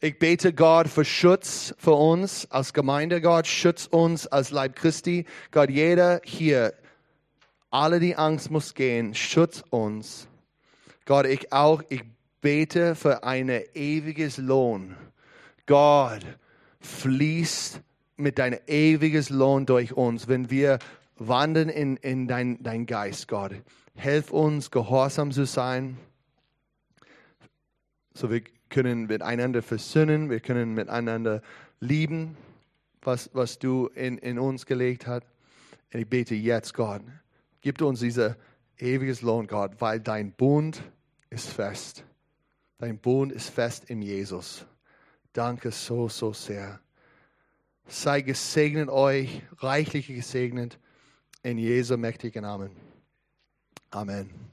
Ich bete Gott für Schutz für uns als Gemeinde. Gott, schütz uns als Leib Christi. Gott, jeder hier, alle die Angst muss gehen, schütz uns. Gott, ich auch, ich bete für ein ewiges Lohn. Gott, fließt mit deinem ewiges Lohn durch uns, wenn wir wandern in, in dein, dein Geist, Gott. Helf uns, gehorsam zu sein, so wir können miteinander versöhnen, wir können miteinander lieben, was, was du in, in uns gelegt hast. Und ich bete jetzt, Gott, gib uns dieser ewiges Lohn, Gott, weil dein Bund ist fest. Dein Bund ist fest in Jesus. Danke so, so sehr. Sei gesegnet euch, reichlich gesegnet, in Jesu mächtigen Namen. Amen.